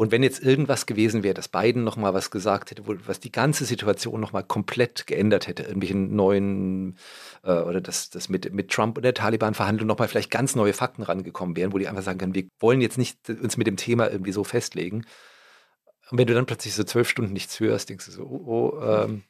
Und wenn jetzt irgendwas gewesen wäre, dass Biden noch mal was gesagt hätte, was die ganze Situation noch mal komplett geändert hätte, irgendwelchen neuen äh, oder dass das mit, mit Trump und der Taliban-Verhandlung noch mal vielleicht ganz neue Fakten rangekommen wären, wo die einfach sagen können, wir wollen jetzt nicht uns mit dem Thema irgendwie so festlegen. Und wenn du dann plötzlich so zwölf Stunden nichts hörst, denkst du so, oh, oh ähm,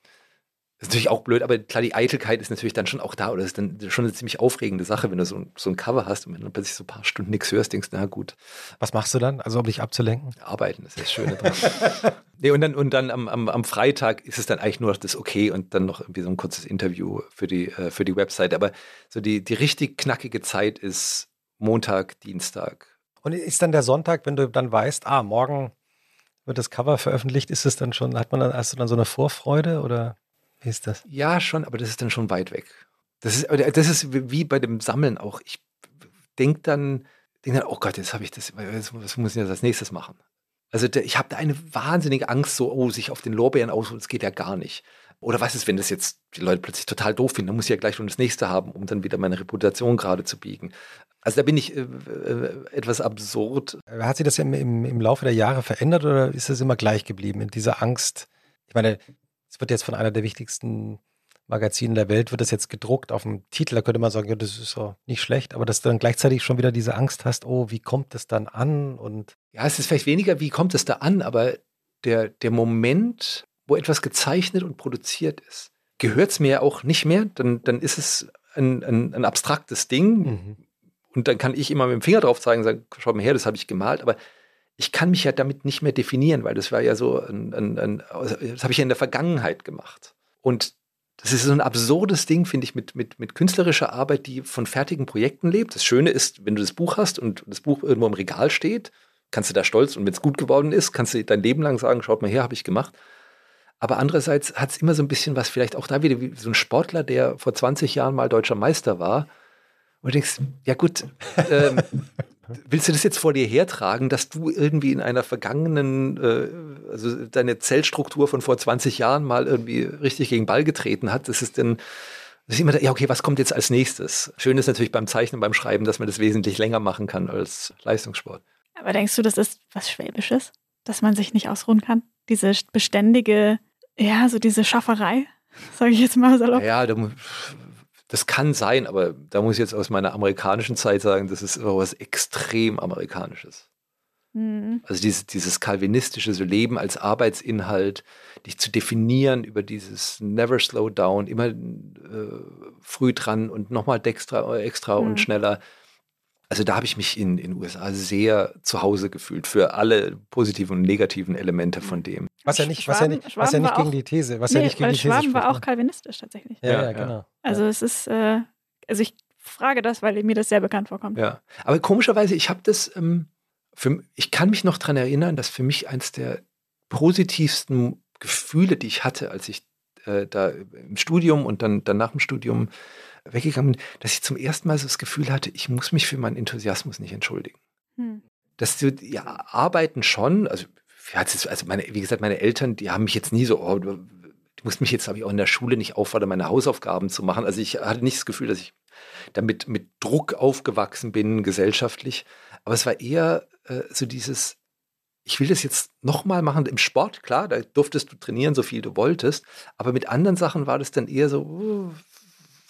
das ist natürlich auch blöd, aber klar, die Eitelkeit ist natürlich dann schon auch da. Oder das ist dann schon eine ziemlich aufregende Sache, wenn du so ein, so ein Cover hast und wenn du plötzlich so ein paar Stunden nichts hörst, denkst, na gut. Was machst du dann? Also, um dich abzulenken? Arbeiten, das ist das Schöne dran. nee, und dann, und dann am, am, am Freitag ist es dann eigentlich nur das Okay und dann noch irgendwie so ein kurzes Interview für die, äh, für die Website. Aber so die, die richtig knackige Zeit ist Montag, Dienstag. Und ist dann der Sonntag, wenn du dann weißt, ah, morgen wird das Cover veröffentlicht, ist es dann schon, hat man dann, hast du dann so eine Vorfreude oder? Wie ist das? Ja, schon, aber das ist dann schon weit weg. Das ist, das ist wie bei dem Sammeln auch. Ich denke dann, denk dann, oh Gott, jetzt habe ich das, was muss ich jetzt als nächstes machen? Also ich habe da eine wahnsinnige Angst, so, oh, sich auf den Lorbeeren ausruhen, das geht ja gar nicht. Oder was ist, wenn das jetzt die Leute plötzlich total doof finden? Dann muss ich ja gleich schon das nächste haben, um dann wieder meine Reputation gerade zu biegen. Also da bin ich äh, äh, etwas absurd. Hat sich das im, im, im Laufe der Jahre verändert oder ist es immer gleich geblieben in dieser Angst? Ich meine, es wird jetzt von einer der wichtigsten Magazinen der Welt wird das jetzt gedruckt auf dem Titel, da könnte man sagen, ja, das ist doch nicht schlecht, aber dass du dann gleichzeitig schon wieder diese Angst hast, oh, wie kommt es dann an? Und ja, es ist vielleicht weniger, wie kommt es da an, aber der, der Moment, wo etwas gezeichnet und produziert ist, gehört es mir auch nicht mehr, dann, dann ist es ein, ein, ein abstraktes Ding. Mhm. Und dann kann ich immer mit dem Finger drauf zeigen und sagen, schau mal her, das habe ich gemalt. Aber ich kann mich ja damit nicht mehr definieren, weil das war ja so, ein, ein, ein das habe ich ja in der Vergangenheit gemacht. Und das ist so ein absurdes Ding, finde ich, mit, mit, mit künstlerischer Arbeit, die von fertigen Projekten lebt. Das Schöne ist, wenn du das Buch hast und das Buch irgendwo im Regal steht, kannst du da stolz und wenn es gut geworden ist, kannst du dein Leben lang sagen, schaut mal her, habe ich gemacht. Aber andererseits hat es immer so ein bisschen was, vielleicht auch da wieder wie so ein Sportler, der vor 20 Jahren mal deutscher Meister war. Und du denkst, ja gut, ähm, willst du das jetzt vor dir hertragen, dass du irgendwie in einer vergangenen, äh, also deine Zellstruktur von vor 20 Jahren mal irgendwie richtig gegen Ball getreten hat? Das ist dann, das ist immer, ja okay, was kommt jetzt als nächstes? Schön ist natürlich beim Zeichnen, beim Schreiben, dass man das wesentlich länger machen kann als Leistungssport. Aber denkst du, das ist was Schwäbisches, dass man sich nicht ausruhen kann? Diese beständige ja, so diese Schafferei, sage ich jetzt mal salopp. Ja, das kann sein, aber da muss ich jetzt aus meiner amerikanischen Zeit sagen, das ist was extrem Amerikanisches. Mhm. Also dieses, dieses kalvinistische Leben als Arbeitsinhalt, dich zu definieren über dieses Never Slow Down, immer äh, früh dran und nochmal extra, extra mhm. und schneller also da habe ich mich in den USA sehr zu Hause gefühlt für alle positiven und negativen Elemente von dem. Was ja nicht, Schwaben, was ja nicht, was ja nicht gegen die These, was nee, ja nicht gegen die These Schwaben war auch ne? kalvinistisch tatsächlich. Ja, ja, ja genau. Also es ist, äh, also ich frage das, weil mir das sehr bekannt vorkommt. Ja, aber komischerweise, ich habe das, ähm, für, ich kann mich noch daran erinnern, dass für mich eins der positivsten Gefühle, die ich hatte, als ich äh, da im Studium und dann, dann nach dem Studium weggegangen bin, dass ich zum ersten Mal so das Gefühl hatte, ich muss mich für meinen Enthusiasmus nicht entschuldigen. Hm. Dass du, ja, arbeiten schon, also, also meine, wie gesagt, meine Eltern, die haben mich jetzt nie so, oh, du, du musst mich jetzt, habe ich auch in der Schule nicht auffordern, meine Hausaufgaben zu machen. Also ich hatte nicht das Gefühl, dass ich damit mit Druck aufgewachsen bin, gesellschaftlich. Aber es war eher äh, so dieses, ich will das jetzt nochmal machen im Sport, klar, da durftest du trainieren, so viel du wolltest. Aber mit anderen Sachen war das dann eher so, uh,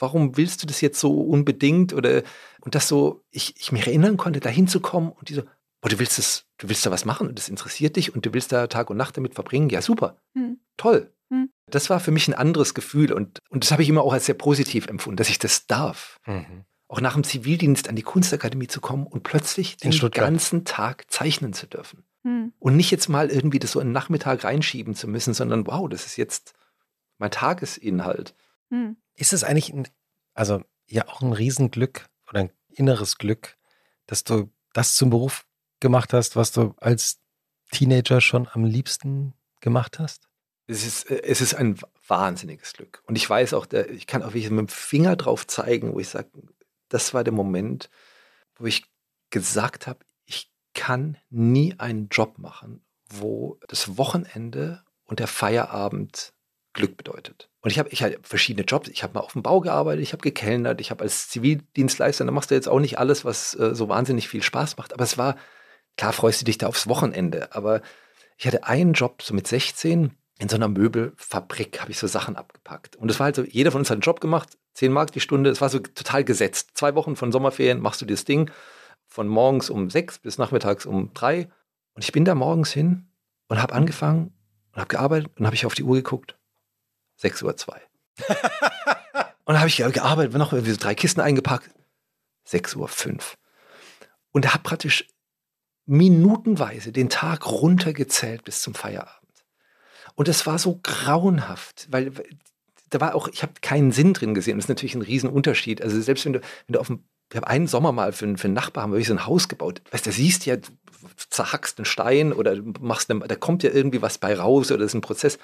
warum willst du das jetzt so unbedingt? Oder und das so, ich, ich mich erinnern konnte, da hinzukommen und die so, boah, du willst das, du willst da was machen und das interessiert dich und du willst da Tag und Nacht damit verbringen. Ja, super. Hm. Toll. Hm. Das war für mich ein anderes Gefühl und, und das habe ich immer auch als sehr positiv empfunden, dass ich das darf. Mhm. Auch nach dem Zivildienst an die Kunstakademie zu kommen und plötzlich den ganzen Tag zeichnen zu dürfen. Hm. Und nicht jetzt mal irgendwie das so einen Nachmittag reinschieben zu müssen, sondern wow, das ist jetzt mein Tagesinhalt. Ist es eigentlich, ein, also ja auch ein Riesenglück oder ein inneres Glück, dass du das zum Beruf gemacht hast, was du als Teenager schon am liebsten gemacht hast? Es ist, äh, es ist ein wahnsinniges Glück. Und ich weiß auch, ich kann auch wirklich mit dem Finger drauf zeigen, wo ich sage, das war der Moment, wo ich gesagt habe, ich kann nie einen Job machen, wo das Wochenende und der Feierabend Glück bedeutet. Und ich habe ich halt verschiedene Jobs. Ich habe mal auf dem Bau gearbeitet, ich habe gekellnert, ich habe als Zivildienstleister, da machst du jetzt auch nicht alles, was äh, so wahnsinnig viel Spaß macht. Aber es war, klar freust du dich da aufs Wochenende. Aber ich hatte einen Job, so mit 16, in so einer Möbelfabrik habe ich so Sachen abgepackt. Und das war halt so, jeder von uns hat einen Job gemacht, 10 Mark die Stunde, es war so total gesetzt. Zwei Wochen von Sommerferien machst du das Ding, von morgens um sechs bis nachmittags um drei. Und ich bin da morgens hin und habe angefangen und habe gearbeitet und habe ich auf die Uhr geguckt 6 Uhr 2. und dann habe ich gearbeitet, noch so drei Kisten eingepackt. 6 Uhr 5. Und habe praktisch minutenweise den Tag runtergezählt bis zum Feierabend. Und es war so grauenhaft, weil da war auch, ich habe keinen Sinn drin gesehen. Das ist natürlich ein Riesenunterschied. Also selbst wenn du, wenn du auf dem, ich habe einen Sommer mal für, für einen Nachbar haben wir so ein Haus gebaut. Weißt du, siehst ja, du zerhackst einen Stein oder machst eine, da kommt ja irgendwie was bei raus oder das ist ein Prozess.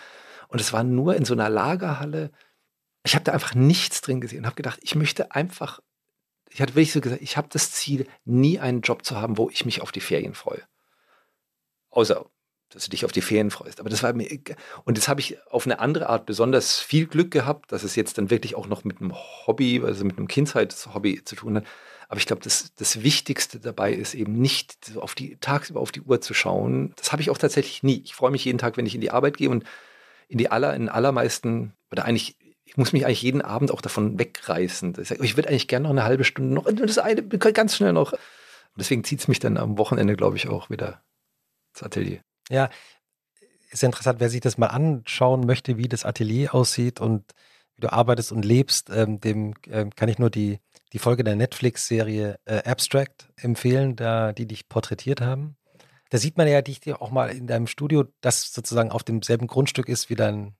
Und es war nur in so einer Lagerhalle. Ich habe da einfach nichts drin gesehen und habe gedacht, ich möchte einfach, ich hatte wirklich so gesagt, ich habe das Ziel, nie einen Job zu haben, wo ich mich auf die Ferien freue. Außer, dass du dich auf die Ferien freust. Aber das war mir, und jetzt habe ich auf eine andere Art besonders viel Glück gehabt, dass es jetzt dann wirklich auch noch mit einem Hobby, also mit einem Kindheitshobby zu tun hat. Aber ich glaube, das, das Wichtigste dabei ist eben nicht so auf die, tagsüber auf die Uhr zu schauen. Das habe ich auch tatsächlich nie. Ich freue mich jeden Tag, wenn ich in die Arbeit gehe und in die aller, in allermeisten, oder eigentlich ich muss mich eigentlich jeden Abend auch davon wegreißen. Ich würde eigentlich gerne noch eine halbe Stunde noch, das eine, ganz schnell noch. Und deswegen zieht es mich dann am Wochenende, glaube ich, auch wieder ins Atelier. Ja, ist interessant, wer sich das mal anschauen möchte, wie das Atelier aussieht und wie du arbeitest und lebst, ähm, dem ähm, kann ich nur die, die Folge der Netflix-Serie äh, Abstract empfehlen, da, die dich porträtiert haben. Da sieht man ja dich auch mal in deinem Studio, das sozusagen auf demselben Grundstück ist wie dein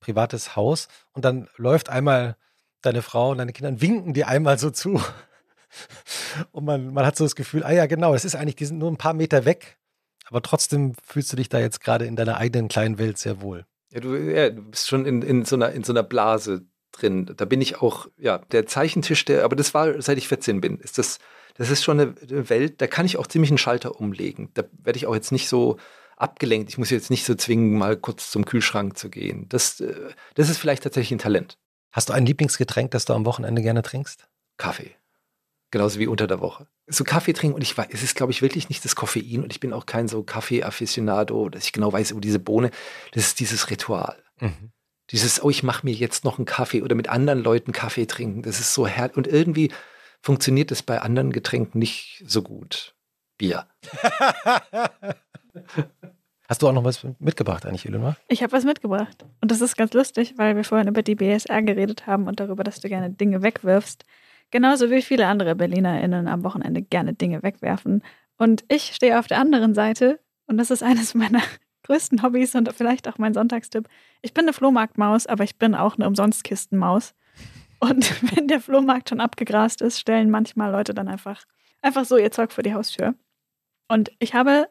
privates Haus. Und dann läuft einmal deine Frau und deine Kinder und winken dir einmal so zu. Und man, man hat so das Gefühl, ah ja, genau, das ist eigentlich, die sind nur ein paar Meter weg, aber trotzdem fühlst du dich da jetzt gerade in deiner eigenen kleinen Welt sehr wohl. Ja, du, ja, du bist schon in, in, so einer, in so einer Blase drin. Da bin ich auch, ja, der Zeichentisch, der, aber das war, seit ich 14 bin, ist das, das ist schon eine Welt, da kann ich auch ziemlich einen Schalter umlegen. Da werde ich auch jetzt nicht so abgelenkt. Ich muss jetzt nicht so zwingen, mal kurz zum Kühlschrank zu gehen. Das, äh, das ist vielleicht tatsächlich ein Talent. Hast du ein Lieblingsgetränk, das du am Wochenende gerne trinkst? Kaffee. Genauso wie unter der Woche. So Kaffee trinken und ich weiß, es ist, glaube ich, wirklich nicht das Koffein und ich bin auch kein so Kaffee-Afficionado, dass ich genau weiß über diese Bohne. Das ist dieses Ritual. Mhm. Dieses, oh, ich mache mir jetzt noch einen Kaffee oder mit anderen Leuten Kaffee trinken. Das ist so herrlich. Und irgendwie funktioniert das bei anderen Getränken nicht so gut. Bier. Hast du auch noch was mitgebracht eigentlich, Elena? Ich habe was mitgebracht. Und das ist ganz lustig, weil wir vorhin über die BSR geredet haben und darüber, dass du gerne Dinge wegwirfst. Genauso wie viele andere BerlinerInnen am Wochenende gerne Dinge wegwerfen. Und ich stehe auf der anderen Seite und das ist eines meiner größten Hobbys und vielleicht auch mein Sonntagstipp. Ich bin eine Flohmarktmaus, aber ich bin auch eine Umsonstkistenmaus. Und wenn der Flohmarkt schon abgegrast ist, stellen manchmal Leute dann einfach, einfach so ihr Zeug vor die Haustür. Und ich habe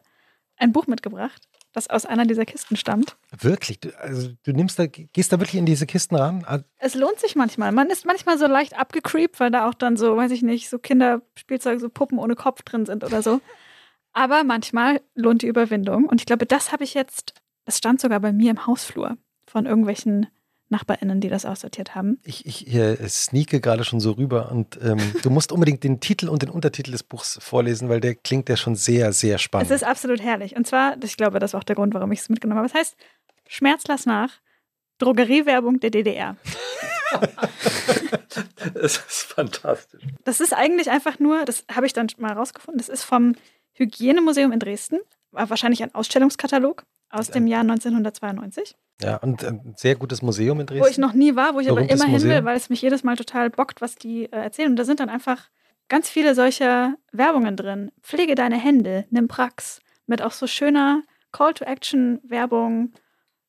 ein Buch mitgebracht, das aus einer dieser Kisten stammt. Wirklich? Du, also du nimmst da, gehst da wirklich in diese Kisten ran? Ah. Es lohnt sich manchmal. Man ist manchmal so leicht abgecreept, weil da auch dann so, weiß ich nicht, so Kinderspielzeug, so Puppen ohne Kopf drin sind oder so. Aber manchmal lohnt die Überwindung. Und ich glaube, das habe ich jetzt, das stand sogar bei mir im Hausflur von irgendwelchen NachbarInnen, die das aussortiert haben. Ich, ich hier sneake gerade schon so rüber und ähm, du musst unbedingt den Titel und den Untertitel des Buchs vorlesen, weil der klingt ja schon sehr, sehr spannend. Es ist absolut herrlich. Und zwar, ich glaube, das war auch der Grund, warum ich es mitgenommen habe. Es heißt Schmerz lass nach, Drogeriewerbung der DDR. das ist fantastisch. Das ist eigentlich einfach nur, das habe ich dann mal rausgefunden, das ist vom Hygienemuseum in Dresden, war wahrscheinlich ein Ausstellungskatalog aus dem Jahr 1992. Ja, und ein sehr gutes Museum in Dresden. Wo ich noch nie war, wo ich aber immer hin will, weil es mich jedes Mal total bockt, was die äh, erzählen. Und da sind dann einfach ganz viele solcher Werbungen drin. Pflege deine Hände, nimm Prax. Mit auch so schöner Call-to-Action-Werbung.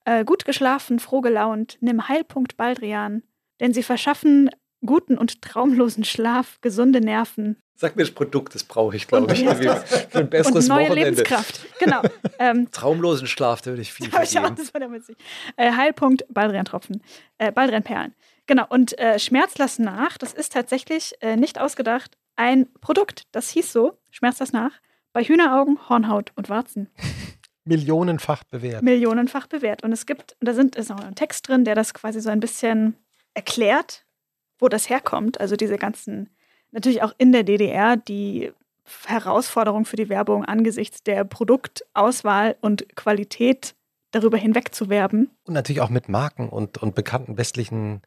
Äh, gut geschlafen, froh gelaunt, nimm Heilpunkt Baldrian. Denn sie verschaffen guten und traumlosen Schlaf, gesunde Nerven, Sag mir das Produkt, das brauche ich, glaube ich. Für ein besseres und neue Wochenende. Lebenskraft. Genau. Ähm, Traumlosen Schlaf, da würde ich viel ich auch, das war der witzig. Äh, Heilpunkt, Baldrian-Tropfen. Äh, Baldrian-Perlen. Genau. Und äh, Schmerz lass nach, das ist tatsächlich äh, nicht ausgedacht, ein Produkt, das hieß so, Schmerz lass nach, bei Hühneraugen, Hornhaut und Warzen. Millionenfach bewährt. Millionenfach bewährt. Und es gibt, da sind, ist auch ein Text drin, der das quasi so ein bisschen erklärt, wo das herkommt. Also diese ganzen natürlich auch in der DDR die Herausforderung für die Werbung angesichts der Produktauswahl und Qualität darüber hinweg zu werben. Und natürlich auch mit Marken und, und bekannten westlichen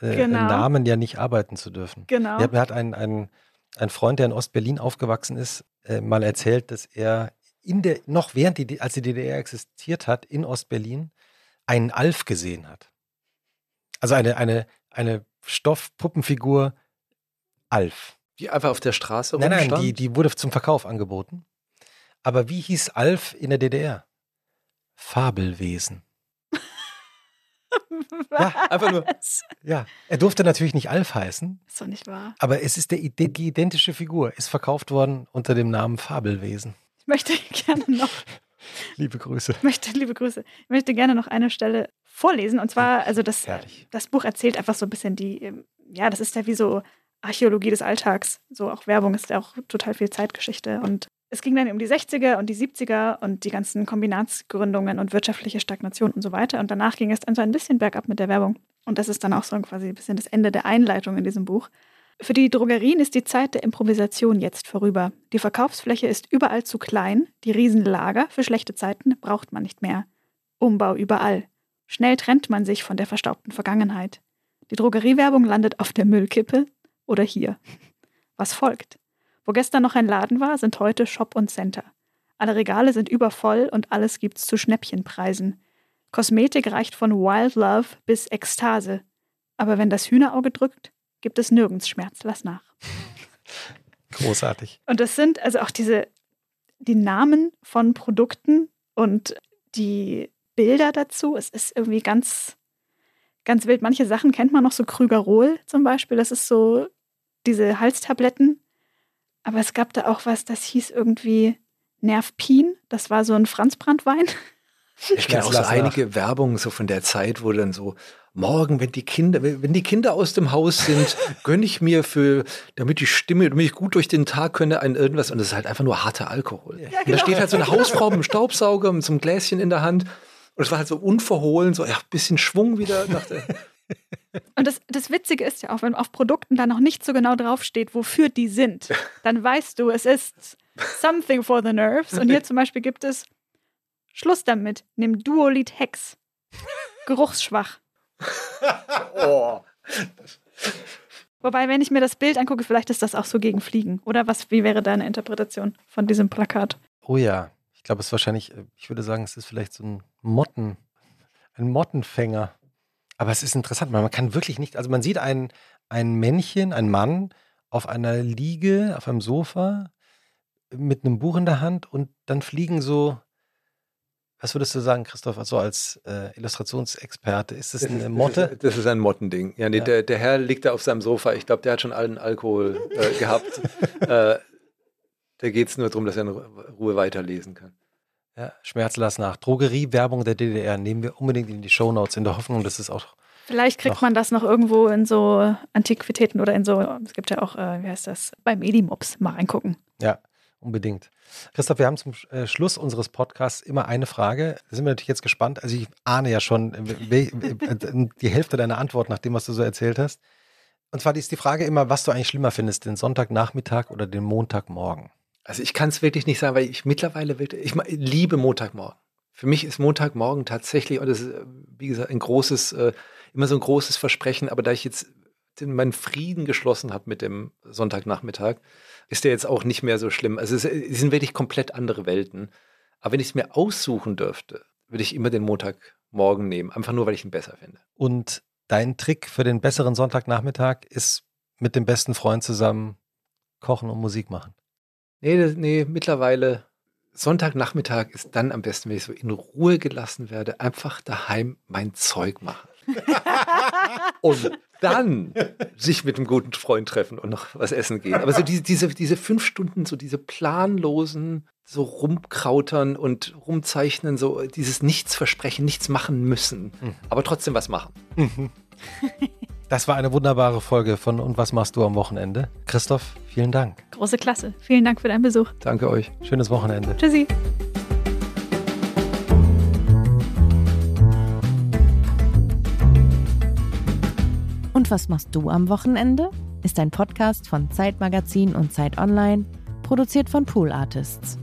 äh, genau. Namen ja nicht arbeiten zu dürfen. Genau. Mir hat ein, ein, ein Freund, der in Ostberlin aufgewachsen ist, äh, mal erzählt, dass er in der, noch während die, als die DDR existiert hat, in Ostberlin einen Alf gesehen hat. Also eine, eine, eine Stoffpuppenfigur, Alf. Die einfach auf der Straße Nein, nein, die, die wurde zum Verkauf angeboten. Aber wie hieß Alf in der DDR? Fabelwesen. ja, einfach nur. Ja, er durfte natürlich nicht Alf heißen. Ist doch nicht wahr. Aber es ist der, die identische Figur, ist verkauft worden unter dem Namen Fabelwesen. Ich möchte gerne noch. liebe Grüße. Möchte, liebe Grüße. Ich möchte gerne noch eine Stelle vorlesen. Und zwar, also das, das Buch erzählt einfach so ein bisschen die, ähm, ja, das ist ja wie so Archäologie des Alltags. So auch Werbung ist ja auch total viel Zeitgeschichte. Und es ging dann um die 60er und die 70er und die ganzen Kombinatsgründungen und wirtschaftliche Stagnation und so weiter. Und danach ging es dann so ein bisschen bergab mit der Werbung. Und das ist dann auch so quasi ein bisschen das Ende der Einleitung in diesem Buch. Für die Drogerien ist die Zeit der Improvisation jetzt vorüber. Die Verkaufsfläche ist überall zu klein, die Riesenlager für schlechte Zeiten braucht man nicht mehr. Umbau überall. Schnell trennt man sich von der verstaubten Vergangenheit. Die Drogeriewerbung landet auf der Müllkippe oder hier. Was folgt? Wo gestern noch ein Laden war, sind heute Shop und Center. Alle Regale sind übervoll und alles gibt's zu Schnäppchenpreisen. Kosmetik reicht von Wild Love bis Ekstase. Aber wenn das Hühnerauge drückt, gibt es nirgends Schmerz. Lass nach. Großartig. Und das sind also auch diese, die Namen von Produkten und die Bilder dazu. Es ist irgendwie ganz, ganz wild. Manche Sachen kennt man noch, so Krügerol zum Beispiel. Das ist so diese Halstabletten. Aber es gab da auch was, das hieß irgendwie Nervpin. Das war so ein Franzbrandwein. Ich kenne auch so einige Werbungen so von der Zeit, wo dann so morgen, wenn die Kinder, wenn die Kinder aus dem Haus sind, gönne ich mir für, damit die Stimme, damit ich gut durch den Tag könne, ein irgendwas. Und das ist halt einfach nur harter Alkohol. Ja, genau. Und da steht halt so eine Hausfrau mit einem Staubsauger mit so einem Gläschen in der Hand. Und es war halt so unverhohlen, so ja, bisschen Schwung wieder. Dachte, und das, das Witzige ist ja auch, wenn auf Produkten da noch nicht so genau draufsteht, wofür die sind, dann weißt du, es ist something for the nerves. Und hier zum Beispiel gibt es Schluss damit, nimm Duolid Hex. Geruchsschwach. oh. Wobei, wenn ich mir das Bild angucke, vielleicht ist das auch so gegen Fliegen. Oder was, wie wäre deine Interpretation von diesem Plakat? Oh ja, ich glaube, es ist wahrscheinlich, äh, ich würde sagen, es ist vielleicht so ein Motten, ein Mottenfänger. Aber es ist interessant, man kann wirklich nicht, also man sieht ein, ein Männchen, ein Mann auf einer Liege, auf einem Sofa mit einem Buch in der Hand und dann fliegen so, was würdest du sagen, Christoph, also als äh, Illustrationsexperte, ist das eine Motte? Das ist, das ist ein Mottending. Ja, nee, ja. Der, der Herr liegt da auf seinem Sofa. Ich glaube, der hat schon allen Alkohol äh, gehabt. äh, da geht es nur darum, dass er in Ruhe weiterlesen kann. Ja, Schmerzlass nach. Drogerie-Werbung der DDR nehmen wir unbedingt in die Shownotes in der Hoffnung, dass es auch. Vielleicht kriegt man das noch irgendwo in so Antiquitäten oder in so, es gibt ja auch, äh, wie heißt das, beim Edimops mal reingucken. Ja, unbedingt. Christoph, wir haben zum äh, Schluss unseres Podcasts immer eine Frage. Da sind wir natürlich jetzt gespannt. Also ich ahne ja schon äh, die Hälfte deiner Antwort nach dem, was du so erzählt hast. Und zwar ist die Frage immer, was du eigentlich schlimmer findest, den Sonntagnachmittag oder den Montagmorgen? Also ich kann es wirklich nicht sagen, weil ich mittlerweile wirklich, ich liebe Montagmorgen. Für mich ist Montagmorgen tatsächlich, und das ist, wie gesagt, ein großes, äh, immer so ein großes Versprechen, aber da ich jetzt meinen Frieden geschlossen habe mit dem Sonntagnachmittag, ist der jetzt auch nicht mehr so schlimm. Also es, es sind wirklich komplett andere Welten. Aber wenn ich es mir aussuchen dürfte, würde ich immer den Montagmorgen nehmen, einfach nur, weil ich ihn besser finde. Und dein Trick für den besseren Sonntagnachmittag ist mit dem besten Freund zusammen kochen und Musik machen. Nee, das, nee, mittlerweile Sonntagnachmittag ist dann am besten, wenn ich so in Ruhe gelassen werde, einfach daheim mein Zeug machen. und dann sich mit einem guten Freund treffen und noch was essen gehen. Aber so diese, diese, diese fünf Stunden, so diese planlosen, so rumkrautern und rumzeichnen, so dieses Nichts versprechen, nichts machen müssen, mhm. aber trotzdem was machen. Mhm. Das war eine wunderbare Folge von Und was machst du am Wochenende? Christoph, vielen Dank. Große Klasse. Vielen Dank für deinen Besuch. Danke euch. Schönes Wochenende. Tschüssi. Und was machst du am Wochenende? Ist ein Podcast von Zeitmagazin und Zeit Online, produziert von Pool Artists.